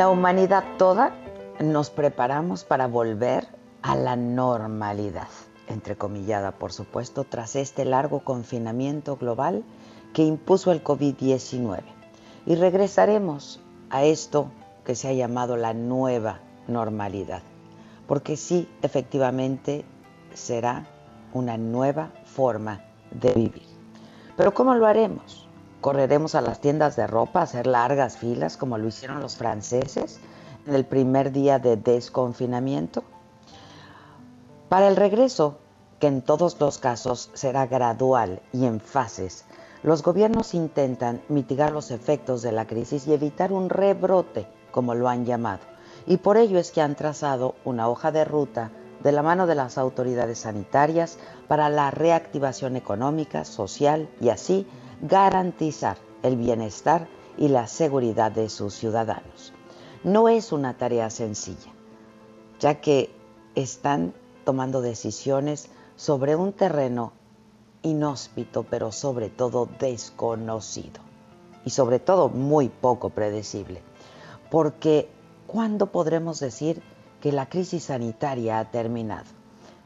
La humanidad toda nos preparamos para volver a la normalidad, entrecomillada por supuesto, tras este largo confinamiento global que impuso el COVID-19. Y regresaremos a esto que se ha llamado la nueva normalidad, porque sí, efectivamente, será una nueva forma de vivir. Pero ¿cómo lo haremos? ¿Correremos a las tiendas de ropa a hacer largas filas como lo hicieron los franceses en el primer día de desconfinamiento? Para el regreso, que en todos los casos será gradual y en fases, los gobiernos intentan mitigar los efectos de la crisis y evitar un rebrote, como lo han llamado. Y por ello es que han trazado una hoja de ruta de la mano de las autoridades sanitarias para la reactivación económica, social y así garantizar el bienestar y la seguridad de sus ciudadanos. No es una tarea sencilla, ya que están tomando decisiones sobre un terreno inhóspito, pero sobre todo desconocido y sobre todo muy poco predecible. Porque ¿cuándo podremos decir que la crisis sanitaria ha terminado?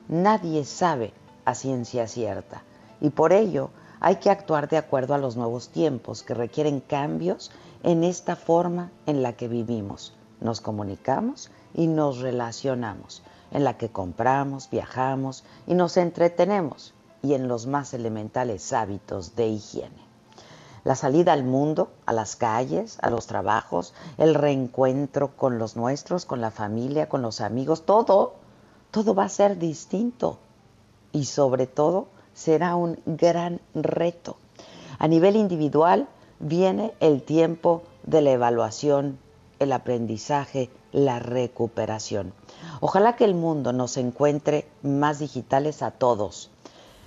Nadie sabe a ciencia cierta y por ello hay que actuar de acuerdo a los nuevos tiempos que requieren cambios en esta forma en la que vivimos, nos comunicamos y nos relacionamos, en la que compramos, viajamos y nos entretenemos y en los más elementales hábitos de higiene. La salida al mundo, a las calles, a los trabajos, el reencuentro con los nuestros, con la familia, con los amigos, todo, todo va a ser distinto y sobre todo será un gran reto. A nivel individual viene el tiempo de la evaluación, el aprendizaje, la recuperación. Ojalá que el mundo nos encuentre más digitales a todos,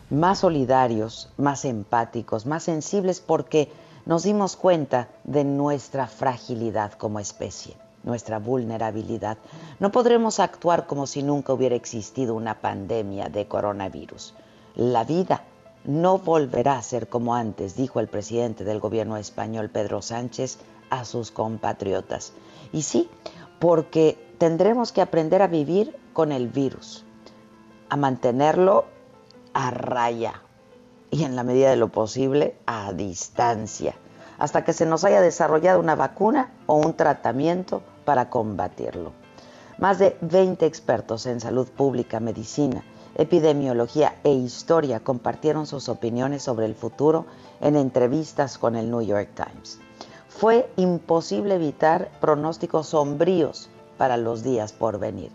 más solidarios, más empáticos, más sensibles porque nos dimos cuenta de nuestra fragilidad como especie, nuestra vulnerabilidad. No podremos actuar como si nunca hubiera existido una pandemia de coronavirus. La vida no volverá a ser como antes, dijo el presidente del gobierno español Pedro Sánchez a sus compatriotas. Y sí, porque tendremos que aprender a vivir con el virus, a mantenerlo a raya y en la medida de lo posible a distancia, hasta que se nos haya desarrollado una vacuna o un tratamiento para combatirlo. Más de 20 expertos en salud pública, medicina, epidemiología e historia compartieron sus opiniones sobre el futuro en entrevistas con el New York Times. Fue imposible evitar pronósticos sombríos para los días por venir.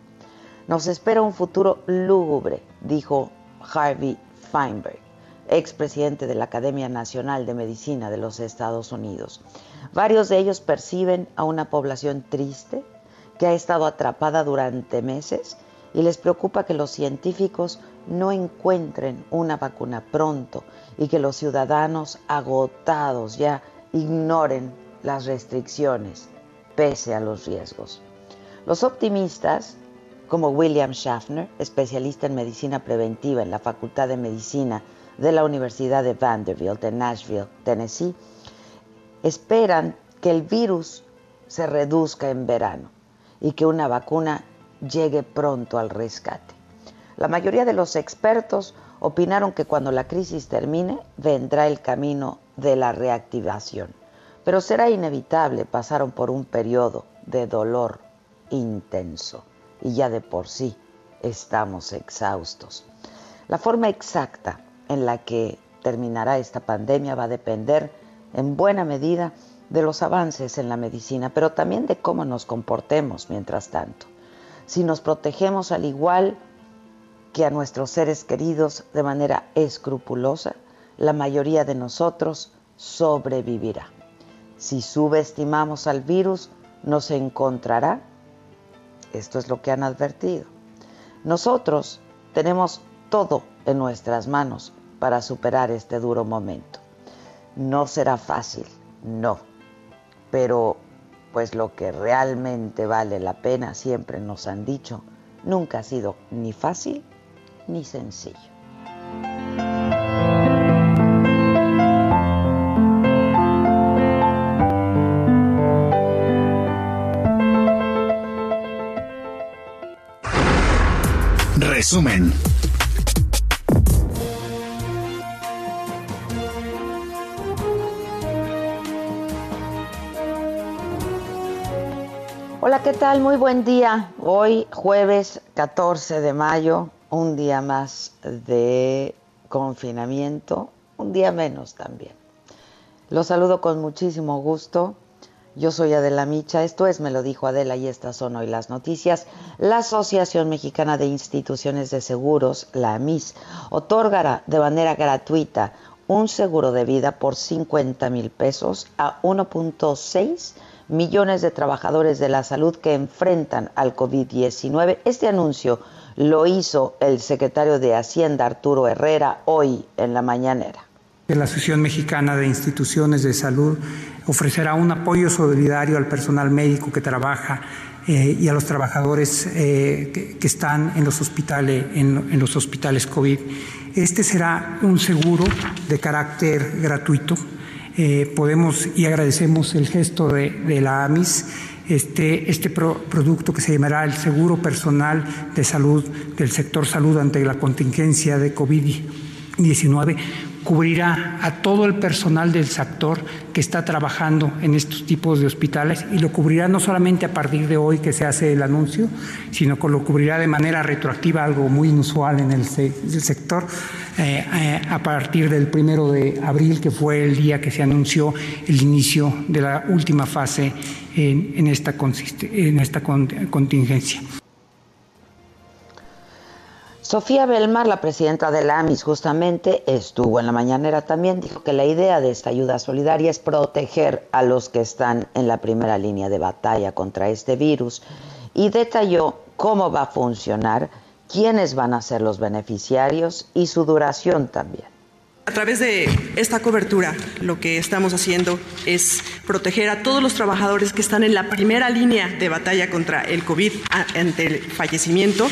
Nos espera un futuro lúgubre, dijo Harvey Feinberg, expresidente de la Academia Nacional de Medicina de los Estados Unidos. Varios de ellos perciben a una población triste que ha estado atrapada durante meses y les preocupa que los científicos no encuentren una vacuna pronto y que los ciudadanos agotados ya ignoren las restricciones pese a los riesgos. Los optimistas, como William Schaffner, especialista en medicina preventiva en la Facultad de Medicina de la Universidad de Vanderbilt en Nashville, Tennessee, esperan que el virus se reduzca en verano y que una vacuna llegue pronto al rescate. La mayoría de los expertos opinaron que cuando la crisis termine vendrá el camino de la reactivación, pero será inevitable pasar por un periodo de dolor intenso y ya de por sí estamos exhaustos. La forma exacta en la que terminará esta pandemia va a depender en buena medida de los avances en la medicina, pero también de cómo nos comportemos mientras tanto. Si nos protegemos al igual que a nuestros seres queridos de manera escrupulosa, la mayoría de nosotros sobrevivirá. Si subestimamos al virus, nos encontrará. Esto es lo que han advertido. Nosotros tenemos todo en nuestras manos para superar este duro momento. No será fácil, no, pero pues lo que realmente vale la pena, siempre nos han dicho, nunca ha sido ni fácil ni sencillo. Resumen. Hola, ¿qué tal? Muy buen día. Hoy jueves 14 de mayo, un día más de confinamiento, un día menos también. Los saludo con muchísimo gusto. Yo soy Adela Micha, esto es Me lo dijo Adela y estas son hoy las noticias. La Asociación Mexicana de Instituciones de Seguros, la AMIS, otorgará de manera gratuita un seguro de vida por 50 mil pesos a 1.6 millones de trabajadores de la salud que enfrentan al COVID-19. Este anuncio lo hizo el secretario de Hacienda, Arturo Herrera, hoy en la mañanera. La Asociación Mexicana de Instituciones de Salud ofrecerá un apoyo solidario al personal médico que trabaja eh, y a los trabajadores eh, que, están en los hospitales, en, los hospitales COVID. Este será un seguro de carácter gratuito. Eh, podemos y agradecemos el gesto de, la AMIS este, este producto que se llamará el Seguro Personal de Salud del sector salud ante la contingencia de COVID-19 cubrirá a todo el personal del sector que está trabajando en estos tipos de hospitales y lo cubrirá no solamente a partir de hoy que se hace el anuncio, sino que lo cubrirá de manera retroactiva, algo muy inusual en el, sector, eh, eh, a partir del primero de abril, que fue el día que se anunció el inicio de la última fase en, esta, en esta contingencia. Sofía Belmar, la presidenta de la AMIS, justamente estuvo en la mañanera también, dijo que la idea de esta ayuda solidaria es proteger a los que están en la primera línea de batalla contra este virus y detalló cómo va a funcionar, quiénes van a ser los beneficiarios y su duración también. A través de esta cobertura, lo que estamos haciendo es proteger a todos los trabajadores que están en la primera línea de batalla contra el COVID ante el fallecimiento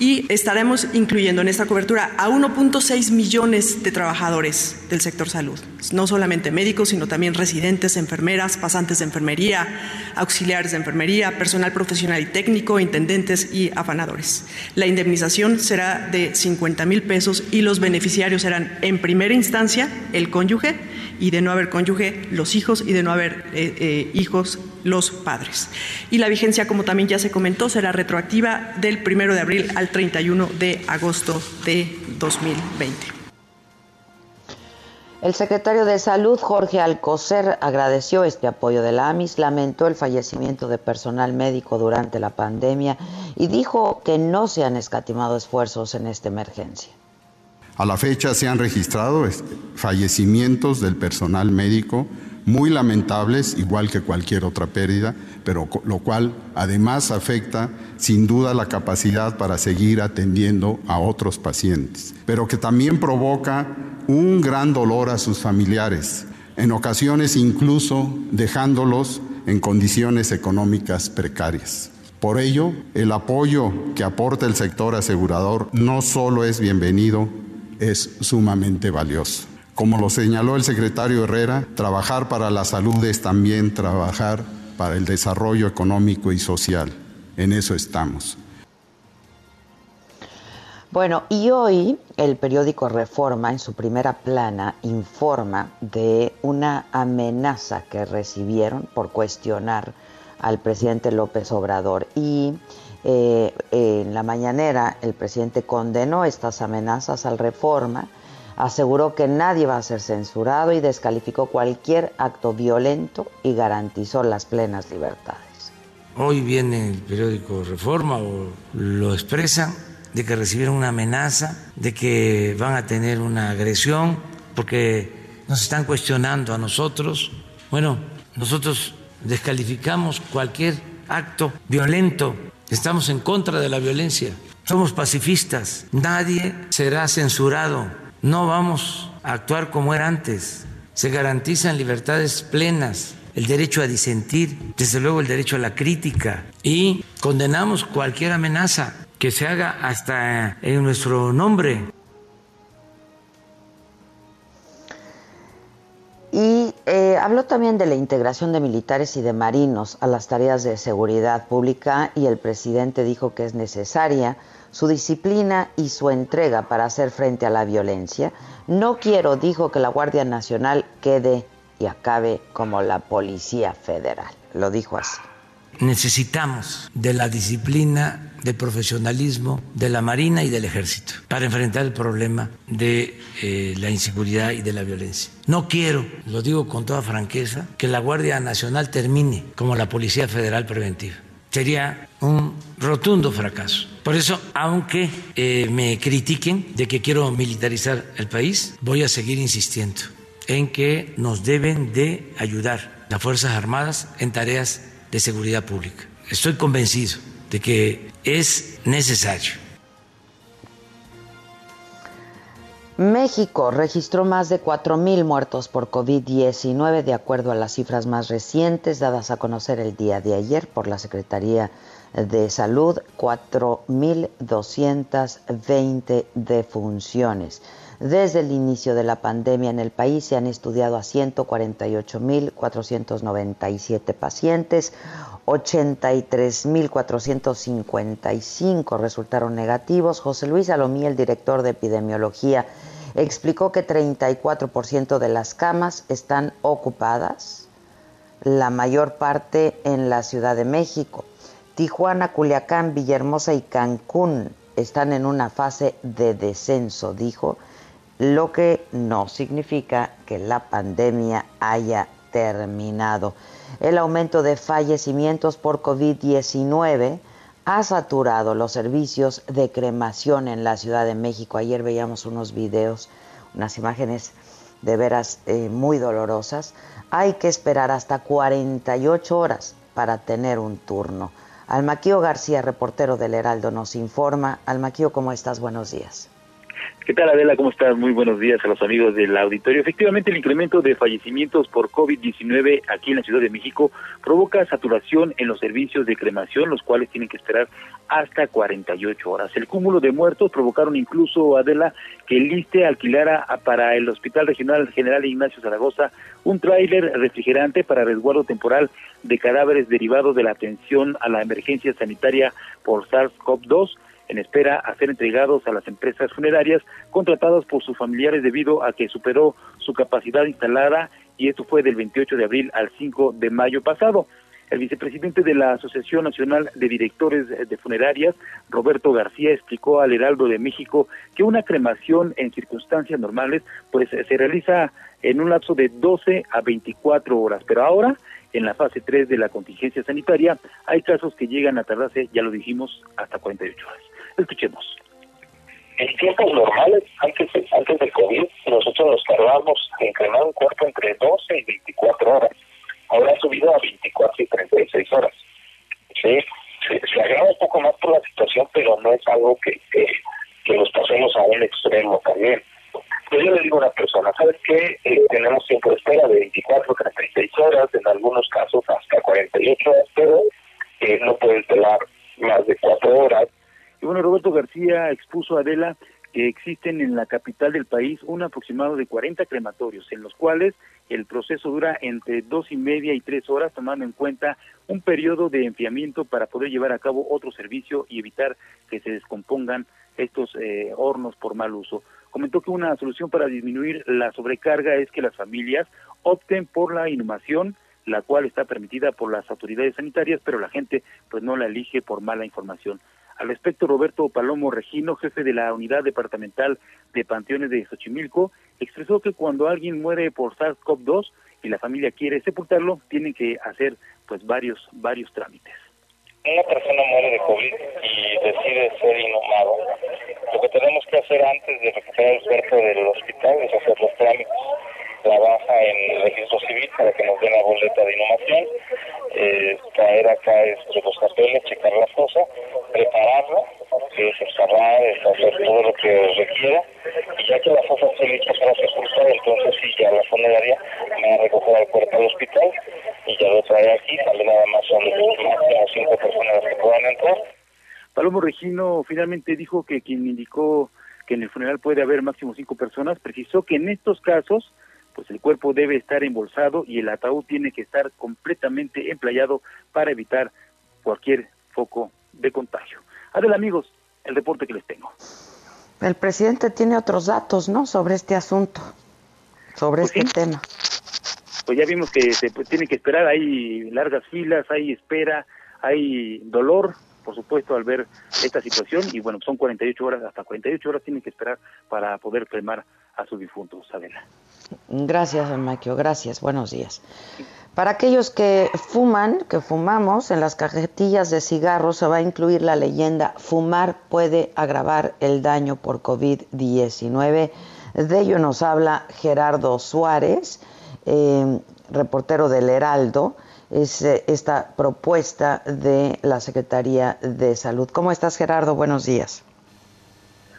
y estaremos incluyendo en esta cobertura a 1.6 millones de trabajadores del sector salud, no solamente médicos, sino también residentes, enfermeras, pasantes de enfermería, auxiliares de enfermería, personal profesional y técnico, intendentes y afanadores. La indemnización será de 50 mil pesos y los beneficiarios serán en primera instancia el cónyuge y de no haber cónyuge los hijos y de no haber eh, eh, hijos los padres. Y la vigencia, como también ya se comentó, será retroactiva del 1 de abril al 31 de agosto de 2020. El secretario de Salud, Jorge Alcocer, agradeció este apoyo de la AMIS, lamentó el fallecimiento de personal médico durante la pandemia y dijo que no se han escatimado esfuerzos en esta emergencia. A la fecha se han registrado fallecimientos del personal médico muy lamentables, igual que cualquier otra pérdida, pero lo cual además afecta sin duda la capacidad para seguir atendiendo a otros pacientes, pero que también provoca un gran dolor a sus familiares, en ocasiones incluso dejándolos en condiciones económicas precarias. Por ello, el apoyo que aporta el sector asegurador no solo es bienvenido, es sumamente valioso. Como lo señaló el secretario Herrera, trabajar para la salud es también trabajar para el desarrollo económico y social. En eso estamos. Bueno, y hoy el periódico Reforma en su primera plana informa de una amenaza que recibieron por cuestionar al presidente López Obrador. Y eh, en la mañanera el presidente condenó estas amenazas al Reforma, aseguró que nadie va a ser censurado y descalificó cualquier acto violento y garantizó las plenas libertades. Hoy viene el periódico Reforma o lo expresan de que recibieron una amenaza, de que van a tener una agresión, porque nos están cuestionando a nosotros. Bueno, nosotros descalificamos cualquier acto violento, estamos en contra de la violencia, somos pacifistas, nadie será censurado, no vamos a actuar como era antes, se garantizan libertades plenas el derecho a disentir, desde luego el derecho a la crítica y condenamos cualquier amenaza que se haga hasta en nuestro nombre. Y eh, habló también de la integración de militares y de marinos a las tareas de seguridad pública y el presidente dijo que es necesaria su disciplina y su entrega para hacer frente a la violencia. No quiero, dijo, que la Guardia Nacional quede y acabe como la Policía Federal. Lo dijo así necesitamos de la disciplina, del profesionalismo de la Marina y del Ejército para enfrentar el problema de eh, la inseguridad y de la violencia. No quiero, lo digo con toda franqueza, que la Guardia Nacional termine como la Policía Federal Preventiva. Sería un rotundo fracaso. Por eso, aunque eh, me critiquen de que quiero militarizar el país, voy a seguir insistiendo en que nos deben de ayudar las Fuerzas Armadas en tareas de seguridad pública. Estoy convencido de que es necesario. México registró más de 4.000 muertos por COVID-19 de acuerdo a las cifras más recientes dadas a conocer el día de ayer por la Secretaría de Salud, 4.220 defunciones. Desde el inicio de la pandemia en el país se han estudiado a 148.497 pacientes, 83.455 resultaron negativos. José Luis Alomí, el director de epidemiología, explicó que 34% de las camas están ocupadas, la mayor parte en la Ciudad de México. Tijuana, Culiacán, Villahermosa y Cancún están en una fase de descenso, dijo lo que no significa que la pandemia haya terminado. El aumento de fallecimientos por COVID-19 ha saturado los servicios de cremación en la Ciudad de México. Ayer veíamos unos videos, unas imágenes de veras eh, muy dolorosas. Hay que esperar hasta 48 horas para tener un turno. Almaquío García, reportero del Heraldo, nos informa. Almaquío, ¿cómo estás? Buenos días. ¿Qué tal, Adela? ¿Cómo estás? Muy buenos días a los amigos del auditorio. Efectivamente, el incremento de fallecimientos por COVID-19 aquí en la Ciudad de México provoca saturación en los servicios de cremación, los cuales tienen que esperar hasta 48 horas. El cúmulo de muertos provocaron incluso, Adela, que el ISTE alquilara para el Hospital Regional General Ignacio Zaragoza un tráiler refrigerante para resguardo temporal de cadáveres derivados de la atención a la emergencia sanitaria por SARS-CoV-2 en espera a ser entregados a las empresas funerarias contratadas por sus familiares debido a que superó su capacidad instalada y esto fue del 28 de abril al 5 de mayo pasado. El vicepresidente de la Asociación Nacional de Directores de Funerarias, Roberto García, explicó al Heraldo de México que una cremación en circunstancias normales pues se realiza en un lapso de 12 a 24 horas, pero ahora en la fase 3 de la contingencia sanitaria hay casos que llegan a tardarse, ya lo dijimos, hasta 48 horas. En tiempos normales, antes, antes del COVID, nosotros nos tardamos en cremar un cuerpo entre 12 y 24 horas. Ahora ha subido a 24 y 36 horas. ¿Sí? Se, se agrava un poco más por la situación, pero no es algo que, que, nos pasemos a un extremo también. Pues yo le digo a una persona, ¿sabes qué? Eh, tenemos tiempo de espera de 24 36 horas, en algunos casos hasta 48 horas, pero eh, no pueden esperar más de 4 horas y bueno, Roberto García expuso a Adela que existen en la capital del país un aproximado de 40 crematorios, en los cuales el proceso dura entre dos y media y tres horas, tomando en cuenta un periodo de enfriamiento para poder llevar a cabo otro servicio y evitar que se descompongan estos eh, hornos por mal uso. Comentó que una solución para disminuir la sobrecarga es que las familias opten por la inhumación, la cual está permitida por las autoridades sanitarias, pero la gente pues no la elige por mala información. Al respecto, Roberto Palomo Regino, jefe de la Unidad Departamental de Panteones de Xochimilco, expresó que cuando alguien muere por SARS-CoV-2 y la familia quiere sepultarlo, tienen que hacer pues varios varios trámites. Una persona muere de COVID y decide ser inhumado. Lo que tenemos que hacer antes de recuperar el cuerpo del hospital es hacer los trámites la baja en el registro civil para que nos den la boleta de inhumación, eh, traer acá estos, los papeles, checar la fosa, prepararla, que es excavar, hacer todo lo que requiera, y ya que la fosa esté lista para sepultar, entonces sí, ya la funeraria va a recoger al cuerpo al hospital y ya lo trae aquí, también nada más son máximo cinco personas que puedan entrar. Palomo Regino finalmente dijo que quien indicó que en el funeral puede haber máximo cinco personas, precisó que en estos casos el cuerpo debe estar embolsado y el ataúd tiene que estar completamente emplayado para evitar cualquier foco de contagio. Adel amigos, el reporte que les tengo. El presidente tiene otros datos, ¿no? Sobre este asunto, sobre pues este tema. Pues ya vimos que se pues, tiene que esperar, hay largas filas, hay espera, hay dolor, por supuesto, al ver esta situación y bueno, son 48 horas, hasta 48 horas tienen que esperar para poder cremar a su difunto, Adela. Gracias, Maquio, gracias, buenos días. Para aquellos que fuman, que fumamos, en las cajetillas de cigarros se va a incluir la leyenda Fumar puede agravar el daño por COVID-19. De ello nos habla Gerardo Suárez, eh, reportero del Heraldo, es eh, esta propuesta de la Secretaría de Salud. ¿Cómo estás, Gerardo? Buenos días.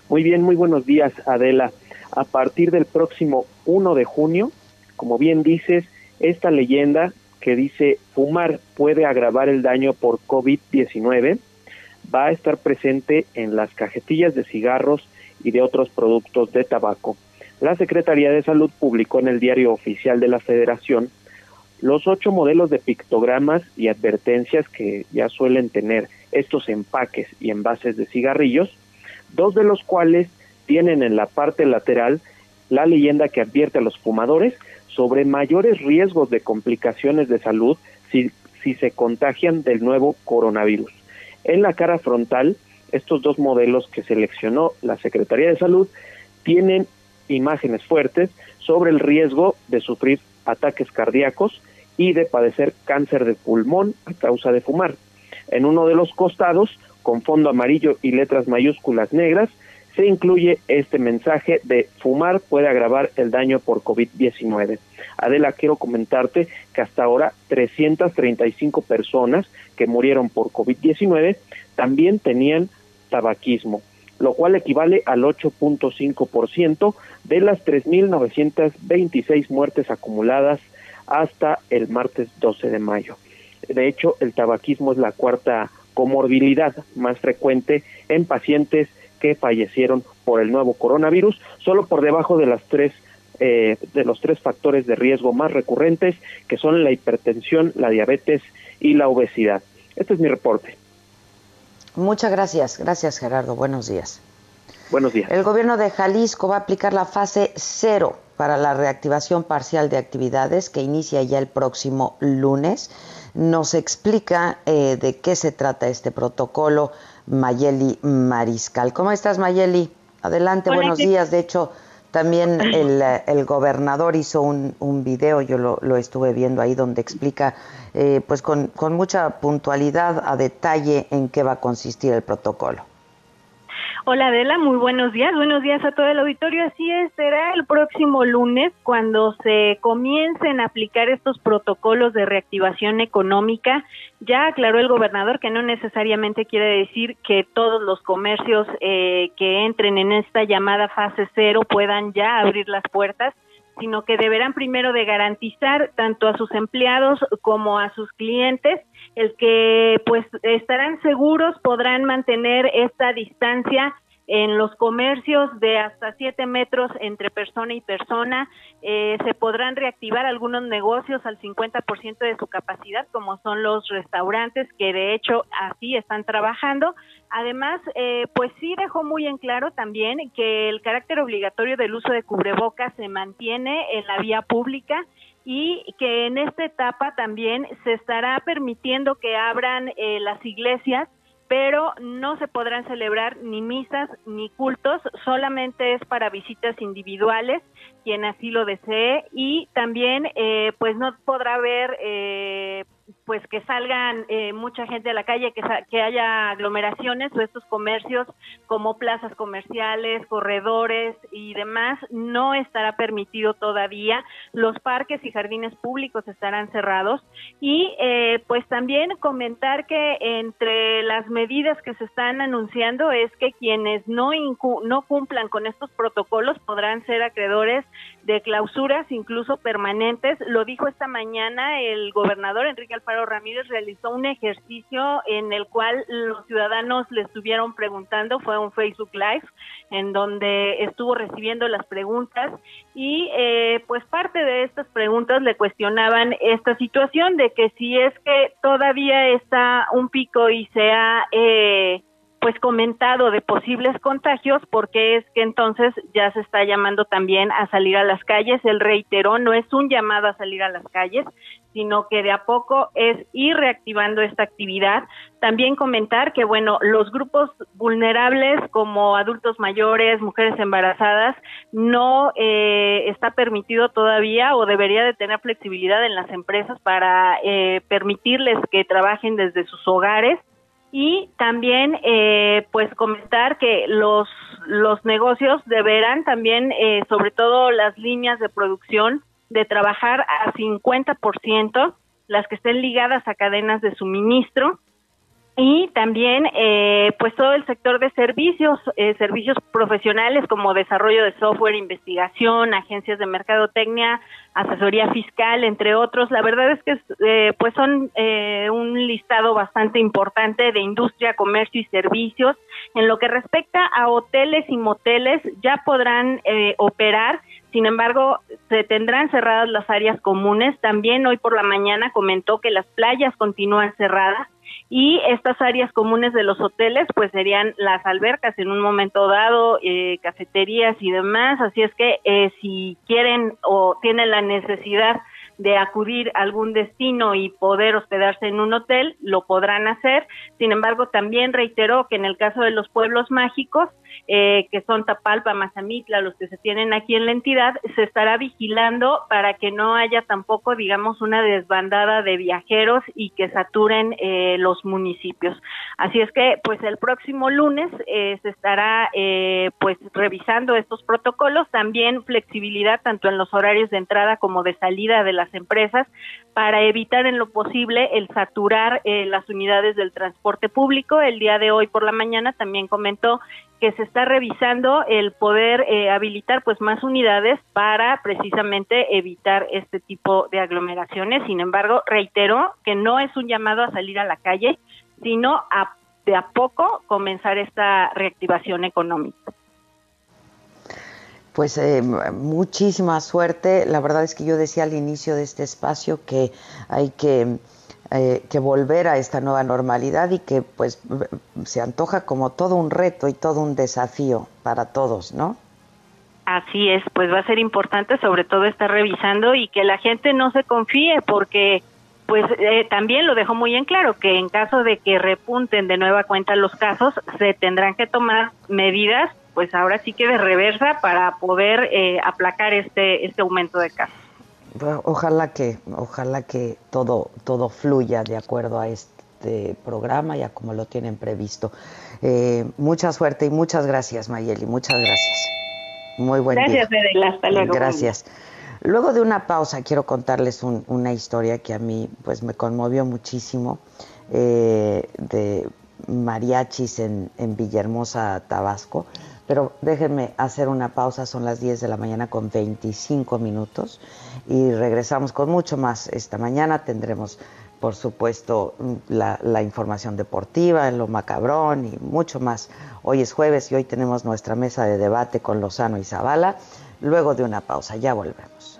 Muy bien, muy buenos días, Adela a partir del próximo 1 de junio, como bien dices, esta leyenda que dice fumar puede agravar el daño por COVID-19 va a estar presente en las cajetillas de cigarros y de otros productos de tabaco. La Secretaría de Salud publicó en el diario oficial de la Federación los ocho modelos de pictogramas y advertencias que ya suelen tener estos empaques y envases de cigarrillos, dos de los cuales tienen en la parte lateral la leyenda que advierte a los fumadores sobre mayores riesgos de complicaciones de salud si, si se contagian del nuevo coronavirus. En la cara frontal, estos dos modelos que seleccionó la Secretaría de Salud tienen imágenes fuertes sobre el riesgo de sufrir ataques cardíacos y de padecer cáncer de pulmón a causa de fumar. En uno de los costados, con fondo amarillo y letras mayúsculas negras, se incluye este mensaje de fumar puede agravar el daño por COVID-19. Adela, quiero comentarte que hasta ahora 335 personas que murieron por COVID-19 también tenían tabaquismo, lo cual equivale al 8.5% de las 3.926 muertes acumuladas hasta el martes 12 de mayo. De hecho, el tabaquismo es la cuarta comorbilidad más frecuente en pacientes que fallecieron por el nuevo coronavirus, solo por debajo de las tres eh, de los tres factores de riesgo más recurrentes, que son la hipertensión, la diabetes y la obesidad. Este es mi reporte. Muchas gracias, gracias Gerardo. Buenos días. Buenos días. El gobierno de Jalisco va a aplicar la fase cero para la reactivación parcial de actividades que inicia ya el próximo lunes. Nos explica eh, de qué se trata este protocolo Mayeli Mariscal. ¿Cómo estás, Mayeli? Adelante, buenos días. De hecho, también el, gobernador hizo un, un video, yo lo, estuve viendo ahí, donde explica eh, pues con, con mucha puntualidad, a detalle, en qué va a consistir el protocolo. Hola Adela, muy buenos días. Buenos días a todo el auditorio. Así es, será el próximo lunes cuando se comiencen a aplicar estos protocolos de reactivación económica. Ya aclaró el gobernador que no necesariamente quiere decir que todos los comercios eh, que entren en esta llamada fase cero puedan ya abrir las puertas sino que deberán primero de garantizar tanto a sus empleados como a sus clientes el que pues estarán seguros, podrán mantener esta distancia en los comercios de hasta 7 metros entre persona y persona. Eh, se podrán reactivar algunos negocios al 50% de su capacidad, como son los restaurantes, que de hecho así están trabajando. Además, eh, pues sí dejó muy en claro también que el carácter obligatorio del uso de cubrebocas se mantiene en la vía pública y que en esta etapa también se estará permitiendo que abran eh, las iglesias, pero no se podrán celebrar ni misas ni cultos, solamente es para visitas individuales, quien así lo desee, y también eh, pues no podrá haber eh, pues que salgan eh, mucha gente a la calle, que, que haya aglomeraciones o estos comercios como plazas comerciales, corredores y demás, no estará permitido todavía. Los parques y jardines públicos estarán cerrados y eh, pues también comentar que entre las medidas que se están anunciando es que quienes no, no cumplan con estos protocolos podrán ser acreedores de clausuras incluso permanentes. Lo dijo esta mañana el gobernador Enrique Alfaro Ramírez, realizó un ejercicio en el cual los ciudadanos le estuvieron preguntando, fue un Facebook Live, en donde estuvo recibiendo las preguntas y eh, pues parte de estas preguntas le cuestionaban esta situación de que si es que todavía está un pico y se ha... Eh, pues comentado de posibles contagios porque es que entonces ya se está llamando también a salir a las calles. Él reiteró, no es un llamado a salir a las calles, sino que de a poco es ir reactivando esta actividad. También comentar que, bueno, los grupos vulnerables como adultos mayores, mujeres embarazadas, no eh, está permitido todavía o debería de tener flexibilidad en las empresas para eh, permitirles que trabajen desde sus hogares y también eh, pues comentar que los los negocios deberán también eh, sobre todo las líneas de producción de trabajar a 50% las que estén ligadas a cadenas de suministro y también eh, pues todo el sector de servicios, eh, servicios profesionales como desarrollo de software, investigación, agencias de mercadotecnia, asesoría fiscal, entre otros. La verdad es que eh, pues son un listado bastante importante de industria, comercio y servicios. En lo que respecta a hoteles y moteles, ya podrán operar sin embargo, se tendrán cerradas las áreas comunes. También hoy por la mañana comentó que las playas continúan cerradas y estas áreas comunes de los hoteles pues serían las albercas en un momento dado, eh, cafeterías y demás, así es que eh, si quieren o tienen la necesidad de acudir a algún destino y poder hospedarse en un hotel, lo podrán hacer. Sin embargo, también reiteró que en el caso de los pueblos mágicos, eh, que son Tapalpa, Mazamitla, los que se tienen aquí en la entidad, se estará vigilando para que no haya tampoco, digamos, una desbandada de viajeros y que saturen eh, los municipios. Así es que, pues el próximo lunes eh, se estará, pues, revisando estos protocolos, también flexibilidad tanto en los horarios de entrada como de salida de las empresas para evitar en lo posible el saturar eh, las unidades del transporte público. El día de hoy por la mañana también comentó que se está revisando el poder eh, habilitar pues más unidades para precisamente evitar este tipo de aglomeraciones. Sin embargo, reiteró que no es un llamado a salir a la calle, sino a de a poco comenzar esta reactivación económica pues eh, muchísima suerte. La verdad es que yo decía al inicio de este espacio que hay que, eh, que volver a esta nueva normalidad y que pues se antoja como todo un reto y todo un desafío para todos, ¿no? Así es, pues va a ser importante sobre todo estar revisando y que la gente no se confíe porque pues eh, también lo dejó muy en claro que en caso de que repunten de nueva cuenta los casos se tendrán que tomar medidas pues ahora sí que de reversa para poder eh, aplacar este este aumento de casos. Ojalá que ojalá que todo todo fluya de acuerdo a este programa ya como lo tienen previsto. Eh, mucha suerte y muchas gracias Mayeli, muchas gracias. Muy buen gracias, día. Gracias, hasta luego. Gracias. Luego de una pausa quiero contarles una historia que a mí pues me conmovió muchísimo eh, de mariachis en, en Villahermosa, Tabasco. Pero déjenme hacer una pausa, son las 10 de la mañana con 25 minutos y regresamos con mucho más. Esta mañana tendremos por supuesto, la, información deportiva, lo macabrón y mucho más. Hoy es jueves y hoy tenemos nuestra mesa de debate con Lozano y Zavala. Luego de una pausa, ya volvemos.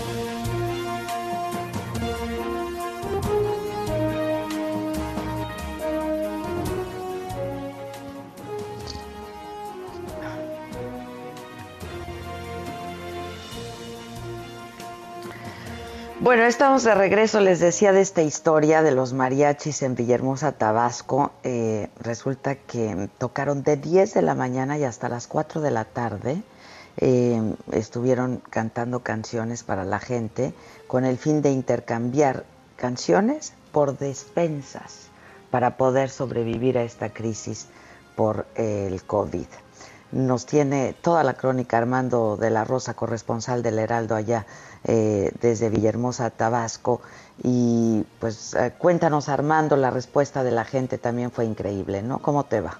Bueno, estamos de regreso. Les decía de esta historia de los mariachis en Villahermosa, Tabasco. Eh, resulta que tocaron de 10 de la mañana y hasta las 4 de la tarde. Eh, estuvieron cantando canciones para la gente con el fin de intercambiar canciones por despensas para poder sobrevivir a esta crisis por el COVID. Nos tiene toda la crónica Armando de la Rosa, corresponsal del Heraldo allá eh, desde Villahermosa, Tabasco. Y pues eh, cuéntanos Armando, la respuesta de la gente también fue increíble, ¿no? ¿Cómo te va?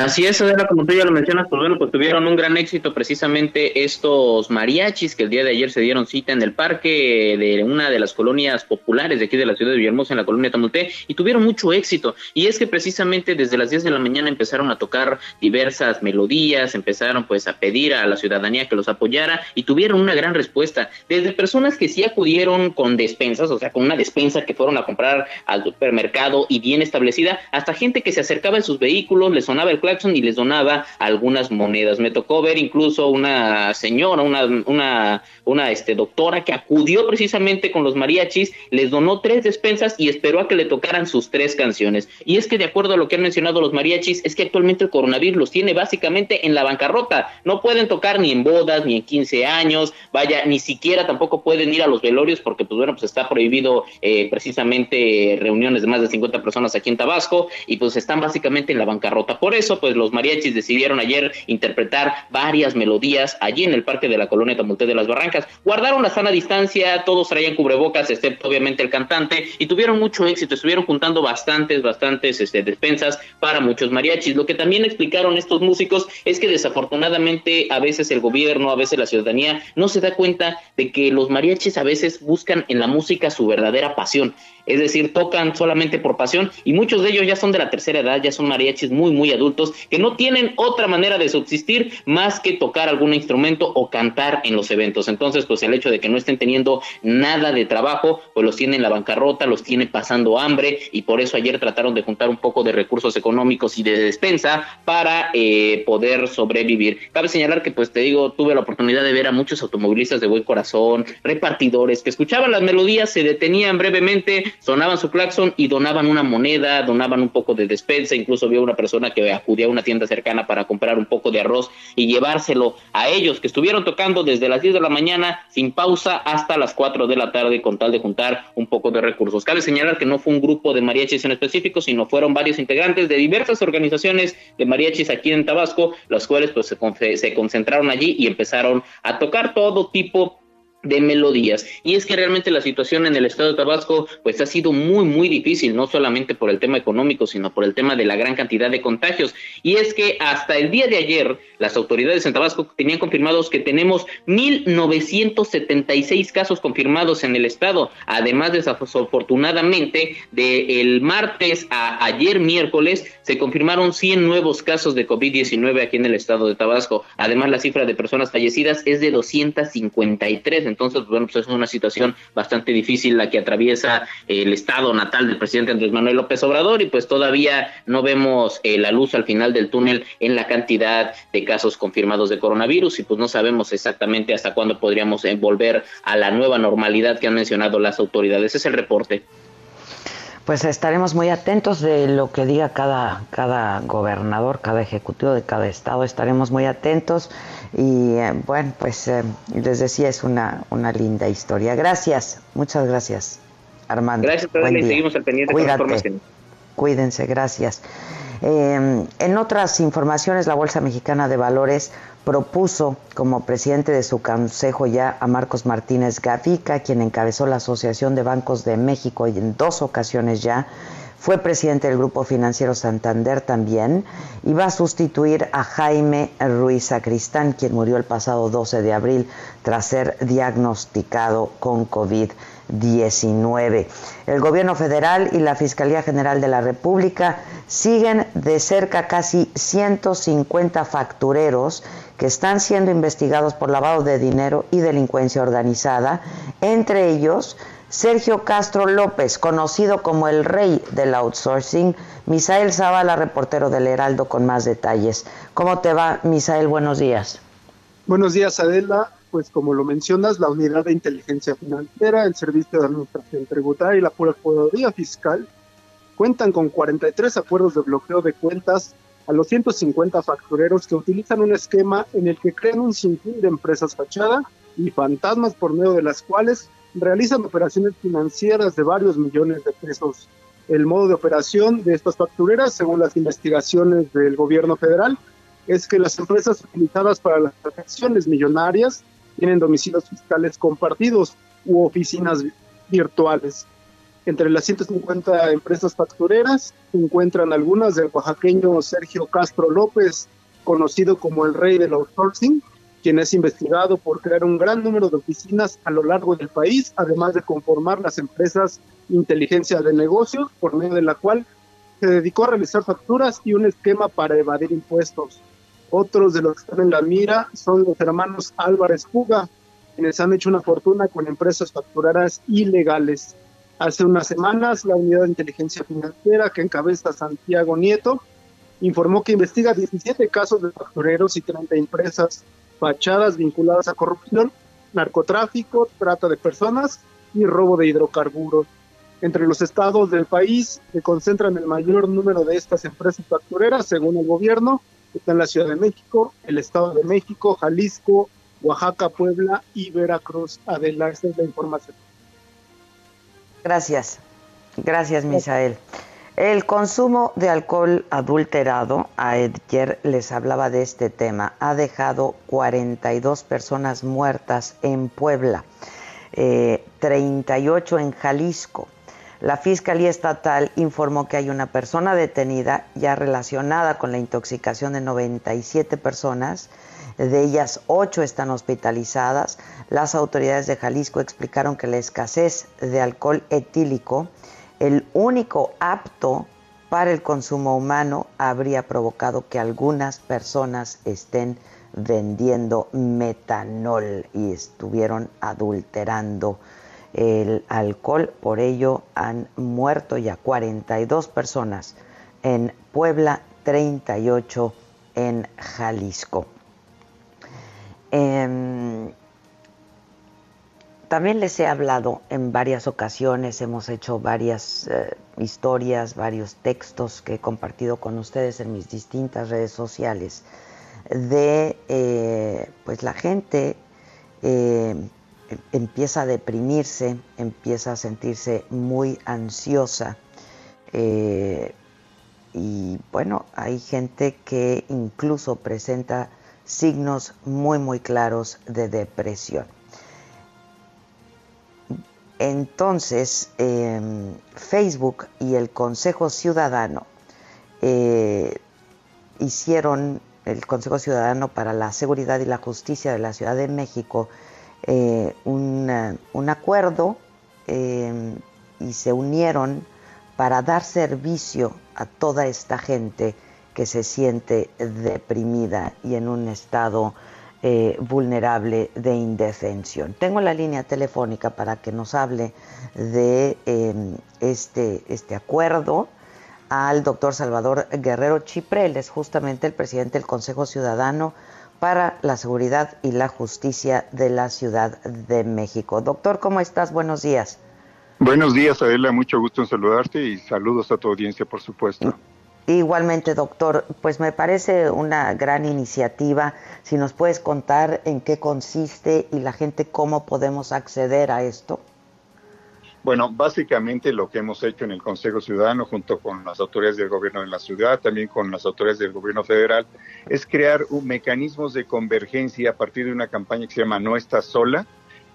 Así es, Adela, como tú ya lo mencionas, pues bueno, pues tuvieron un gran éxito precisamente estos mariachis que el día de ayer se dieron cita en el parque de una de las colonias populares de aquí de la ciudad de Villahermosa, en la colonia Tamulté, y tuvieron mucho éxito. Y es que precisamente desde las 10 de la mañana empezaron a tocar diversas melodías, empezaron pues a pedir a la ciudadanía que los apoyara y tuvieron una gran respuesta. Desde personas que sí acudieron con despensas, o sea, con una despensa que fueron a comprar al supermercado y bien establecida, hasta gente que se acercaba en sus vehículos, le sonaba el y les donaba algunas monedas. Me tocó ver incluso una señora, una, una, una este, doctora que acudió precisamente con los mariachis, les donó tres despensas y esperó a que le tocaran sus tres canciones. Y es que de acuerdo a lo que han mencionado los mariachis, es que actualmente el coronavirus los tiene básicamente en la bancarrota. No pueden tocar ni en bodas, ni en 15 años, vaya, ni siquiera tampoco pueden ir a los velorios porque pues bueno, pues está prohibido eh, precisamente reuniones de más de 50 personas aquí en Tabasco y pues están básicamente en la bancarrota. Por eso, pues los mariachis decidieron ayer interpretar varias melodías allí en el parque de la colonia Tamulte de las Barrancas. Guardaron la sana distancia, todos traían cubrebocas, excepto obviamente el cantante, y tuvieron mucho éxito, estuvieron juntando bastantes, bastantes este, despensas para muchos mariachis. Lo que también explicaron estos músicos es que desafortunadamente a veces el gobierno, a veces la ciudadanía no se da cuenta de que los mariachis a veces buscan en la música su verdadera pasión es decir, tocan solamente por pasión y muchos de ellos ya son de la tercera edad, ya son mariachis muy, muy adultos que no tienen otra manera de subsistir más que tocar algún instrumento o cantar en los eventos. Entonces, pues el hecho de que no estén teniendo nada de trabajo, pues los tienen en la bancarrota, los tiene pasando hambre y por eso ayer trataron de juntar un poco de recursos económicos y de despensa para eh, poder sobrevivir. Cabe señalar que, pues te digo, tuve la oportunidad de ver a muchos automovilistas de buen corazón, repartidores que escuchaban las melodías, se detenían brevemente, sonaban su claxon y donaban una moneda, donaban un poco de despensa, incluso había una persona que acudía a una tienda cercana para comprar un poco de arroz y llevárselo a ellos que estuvieron tocando desde las 10 de la mañana sin pausa hasta las 4 de la tarde con tal de juntar un poco de recursos. Cabe señalar que no fue un grupo de mariachis en específico, sino fueron varios integrantes de diversas organizaciones de mariachis aquí en Tabasco, los cuales pues se, se concentraron allí y empezaron a tocar todo tipo de melodías. Y es que realmente la situación en el estado de Tabasco pues ha sido muy muy difícil, no solamente por el tema económico, sino por el tema de la gran cantidad de contagios. Y es que hasta el día de ayer las autoridades en Tabasco tenían confirmados que tenemos 1976 casos confirmados en el estado, además desafortunadamente de el martes a ayer miércoles se confirmaron 100 nuevos casos de COVID-19 aquí en el estado de Tabasco. Además la cifra de personas fallecidas es de 253 Entonces, bueno, pues es una situación bastante difícil la que atraviesa el estado natal del presidente Andrés Manuel López Obrador y pues todavía no vemos eh, la luz al final del túnel en la cantidad de casos confirmados de coronavirus y pues no sabemos exactamente hasta cuándo podríamos eh, volver a la nueva normalidad que han mencionado las autoridades. Es el reporte. Pues estaremos muy atentos de lo que diga cada, cada gobernador, cada ejecutivo de cada estado. Estaremos muy atentos y eh, bueno, pues eh, les decía, es una, una linda historia. Gracias, muchas gracias, Armando. Gracias, y seguimos al pendiente Cuídate. Cuídense, gracias. Eh, en otras informaciones, la Bolsa Mexicana de Valores propuso como presidente de su consejo ya a Marcos Martínez Gavica, quien encabezó la Asociación de Bancos de México y en dos ocasiones ya fue presidente del Grupo Financiero Santander también y va a sustituir a Jaime Ruiz Sacristán, quien murió el pasado 12 de abril tras ser diagnosticado con COVID. 19. El gobierno federal y la Fiscalía General de la República siguen de cerca casi 150 factureros que están siendo investigados por lavado de dinero y delincuencia organizada, entre ellos Sergio Castro López, conocido como el rey del outsourcing, Misael Zavala, reportero del Heraldo, con más detalles. ¿Cómo te va, Misael? Buenos días. Buenos días, Adela pues como lo mencionas, la Unidad de Inteligencia Financiera, el Servicio de Administración Tributaria y la Procuraduría Fiscal cuentan con 43 acuerdos de bloqueo de cuentas a los 150 factureros que utilizan un esquema en el que crean un sinfín de empresas fachada y fantasmas por medio de las cuales realizan operaciones financieras de varios millones de pesos. El modo de operación de estas factureras, según las investigaciones del gobierno federal, es que las empresas utilizadas para las transacciones millonarias tienen domicilios fiscales compartidos u oficinas virtuales. Entre las 150 empresas factureras se encuentran algunas del oaxaqueño Sergio Castro López, conocido como el rey del outsourcing, quien es investigado por crear un gran número de oficinas a lo largo del país, además de conformar las empresas Inteligencia de Negocios, por medio de la cual se dedicó a realizar facturas y un esquema para evadir impuestos. Otros de los que están en la mira son los hermanos Álvarez Puga, quienes han hecho una fortuna con empresas facturadas ilegales. Hace unas semanas, la Unidad de Inteligencia Financiera, que encabeza Santiago Nieto, informó que investiga 17 casos de factureros y 30 empresas fachadas vinculadas a corrupción, narcotráfico, trata de personas y robo de hidrocarburos. Entre los estados del país se concentran el mayor número de estas empresas factureras, según el gobierno, Está en la Ciudad de México, el Estado de México, Jalisco, Oaxaca, Puebla y Veracruz. Adelante la información. Gracias. Gracias, Misael. El consumo de alcohol adulterado, ayer les hablaba de este tema, ha dejado 42 personas muertas en Puebla, 38 eh, en Jalisco, la Fiscalía Estatal informó que hay una persona detenida ya relacionada con la intoxicación de 97 personas. De ellas, ocho están hospitalizadas. Las autoridades de Jalisco explicaron que la escasez de alcohol etílico, el único apto para el consumo humano, habría provocado que algunas personas estén vendiendo metanol y estuvieron adulterando el alcohol. Por ello han muerto ya 42 personas en Puebla, 38 en Jalisco. Em, también les he hablado en varias ocasiones, hemos hecho varias eh, historias, varios textos que he compartido con ustedes en mis distintas redes sociales de eh, pues la gente eh, empieza a deprimirse, empieza a sentirse muy ansiosa. Y bueno, hay gente que incluso presenta signos muy, muy claros de depresión. Entonces, em, Facebook y el Consejo Ciudadano eh, hicieron, el Consejo Ciudadano para la Seguridad y la Justicia de la Ciudad de México, eh, un acuerdo eh, y se unieron para dar servicio a toda esta gente que se siente deprimida y en un estado eh, vulnerable de indefensión. Tengo la línea telefónica para que nos hable de em, este, este acuerdo al doctor Salvador Guerrero Chiprel, es justamente el presidente del Consejo Ciudadano para la Seguridad y la Justicia de la Ciudad de México. Doctor, ¿cómo estás? Buenos días. Buenos días, Adela. Mucho gusto en saludarte y saludos a tu audiencia, por supuesto. Igualmente, doctor, pues me parece una gran iniciativa. Si nos puedes contar en qué consiste y la gente cómo podemos acceder a esto. Bueno, básicamente lo que hemos hecho en el Consejo Ciudadano, junto con las autoridades del gobierno de la ciudad, también con las autoridades del gobierno federal, es crear un, mecanismos de convergencia a partir de una campaña que se llama No estás sola,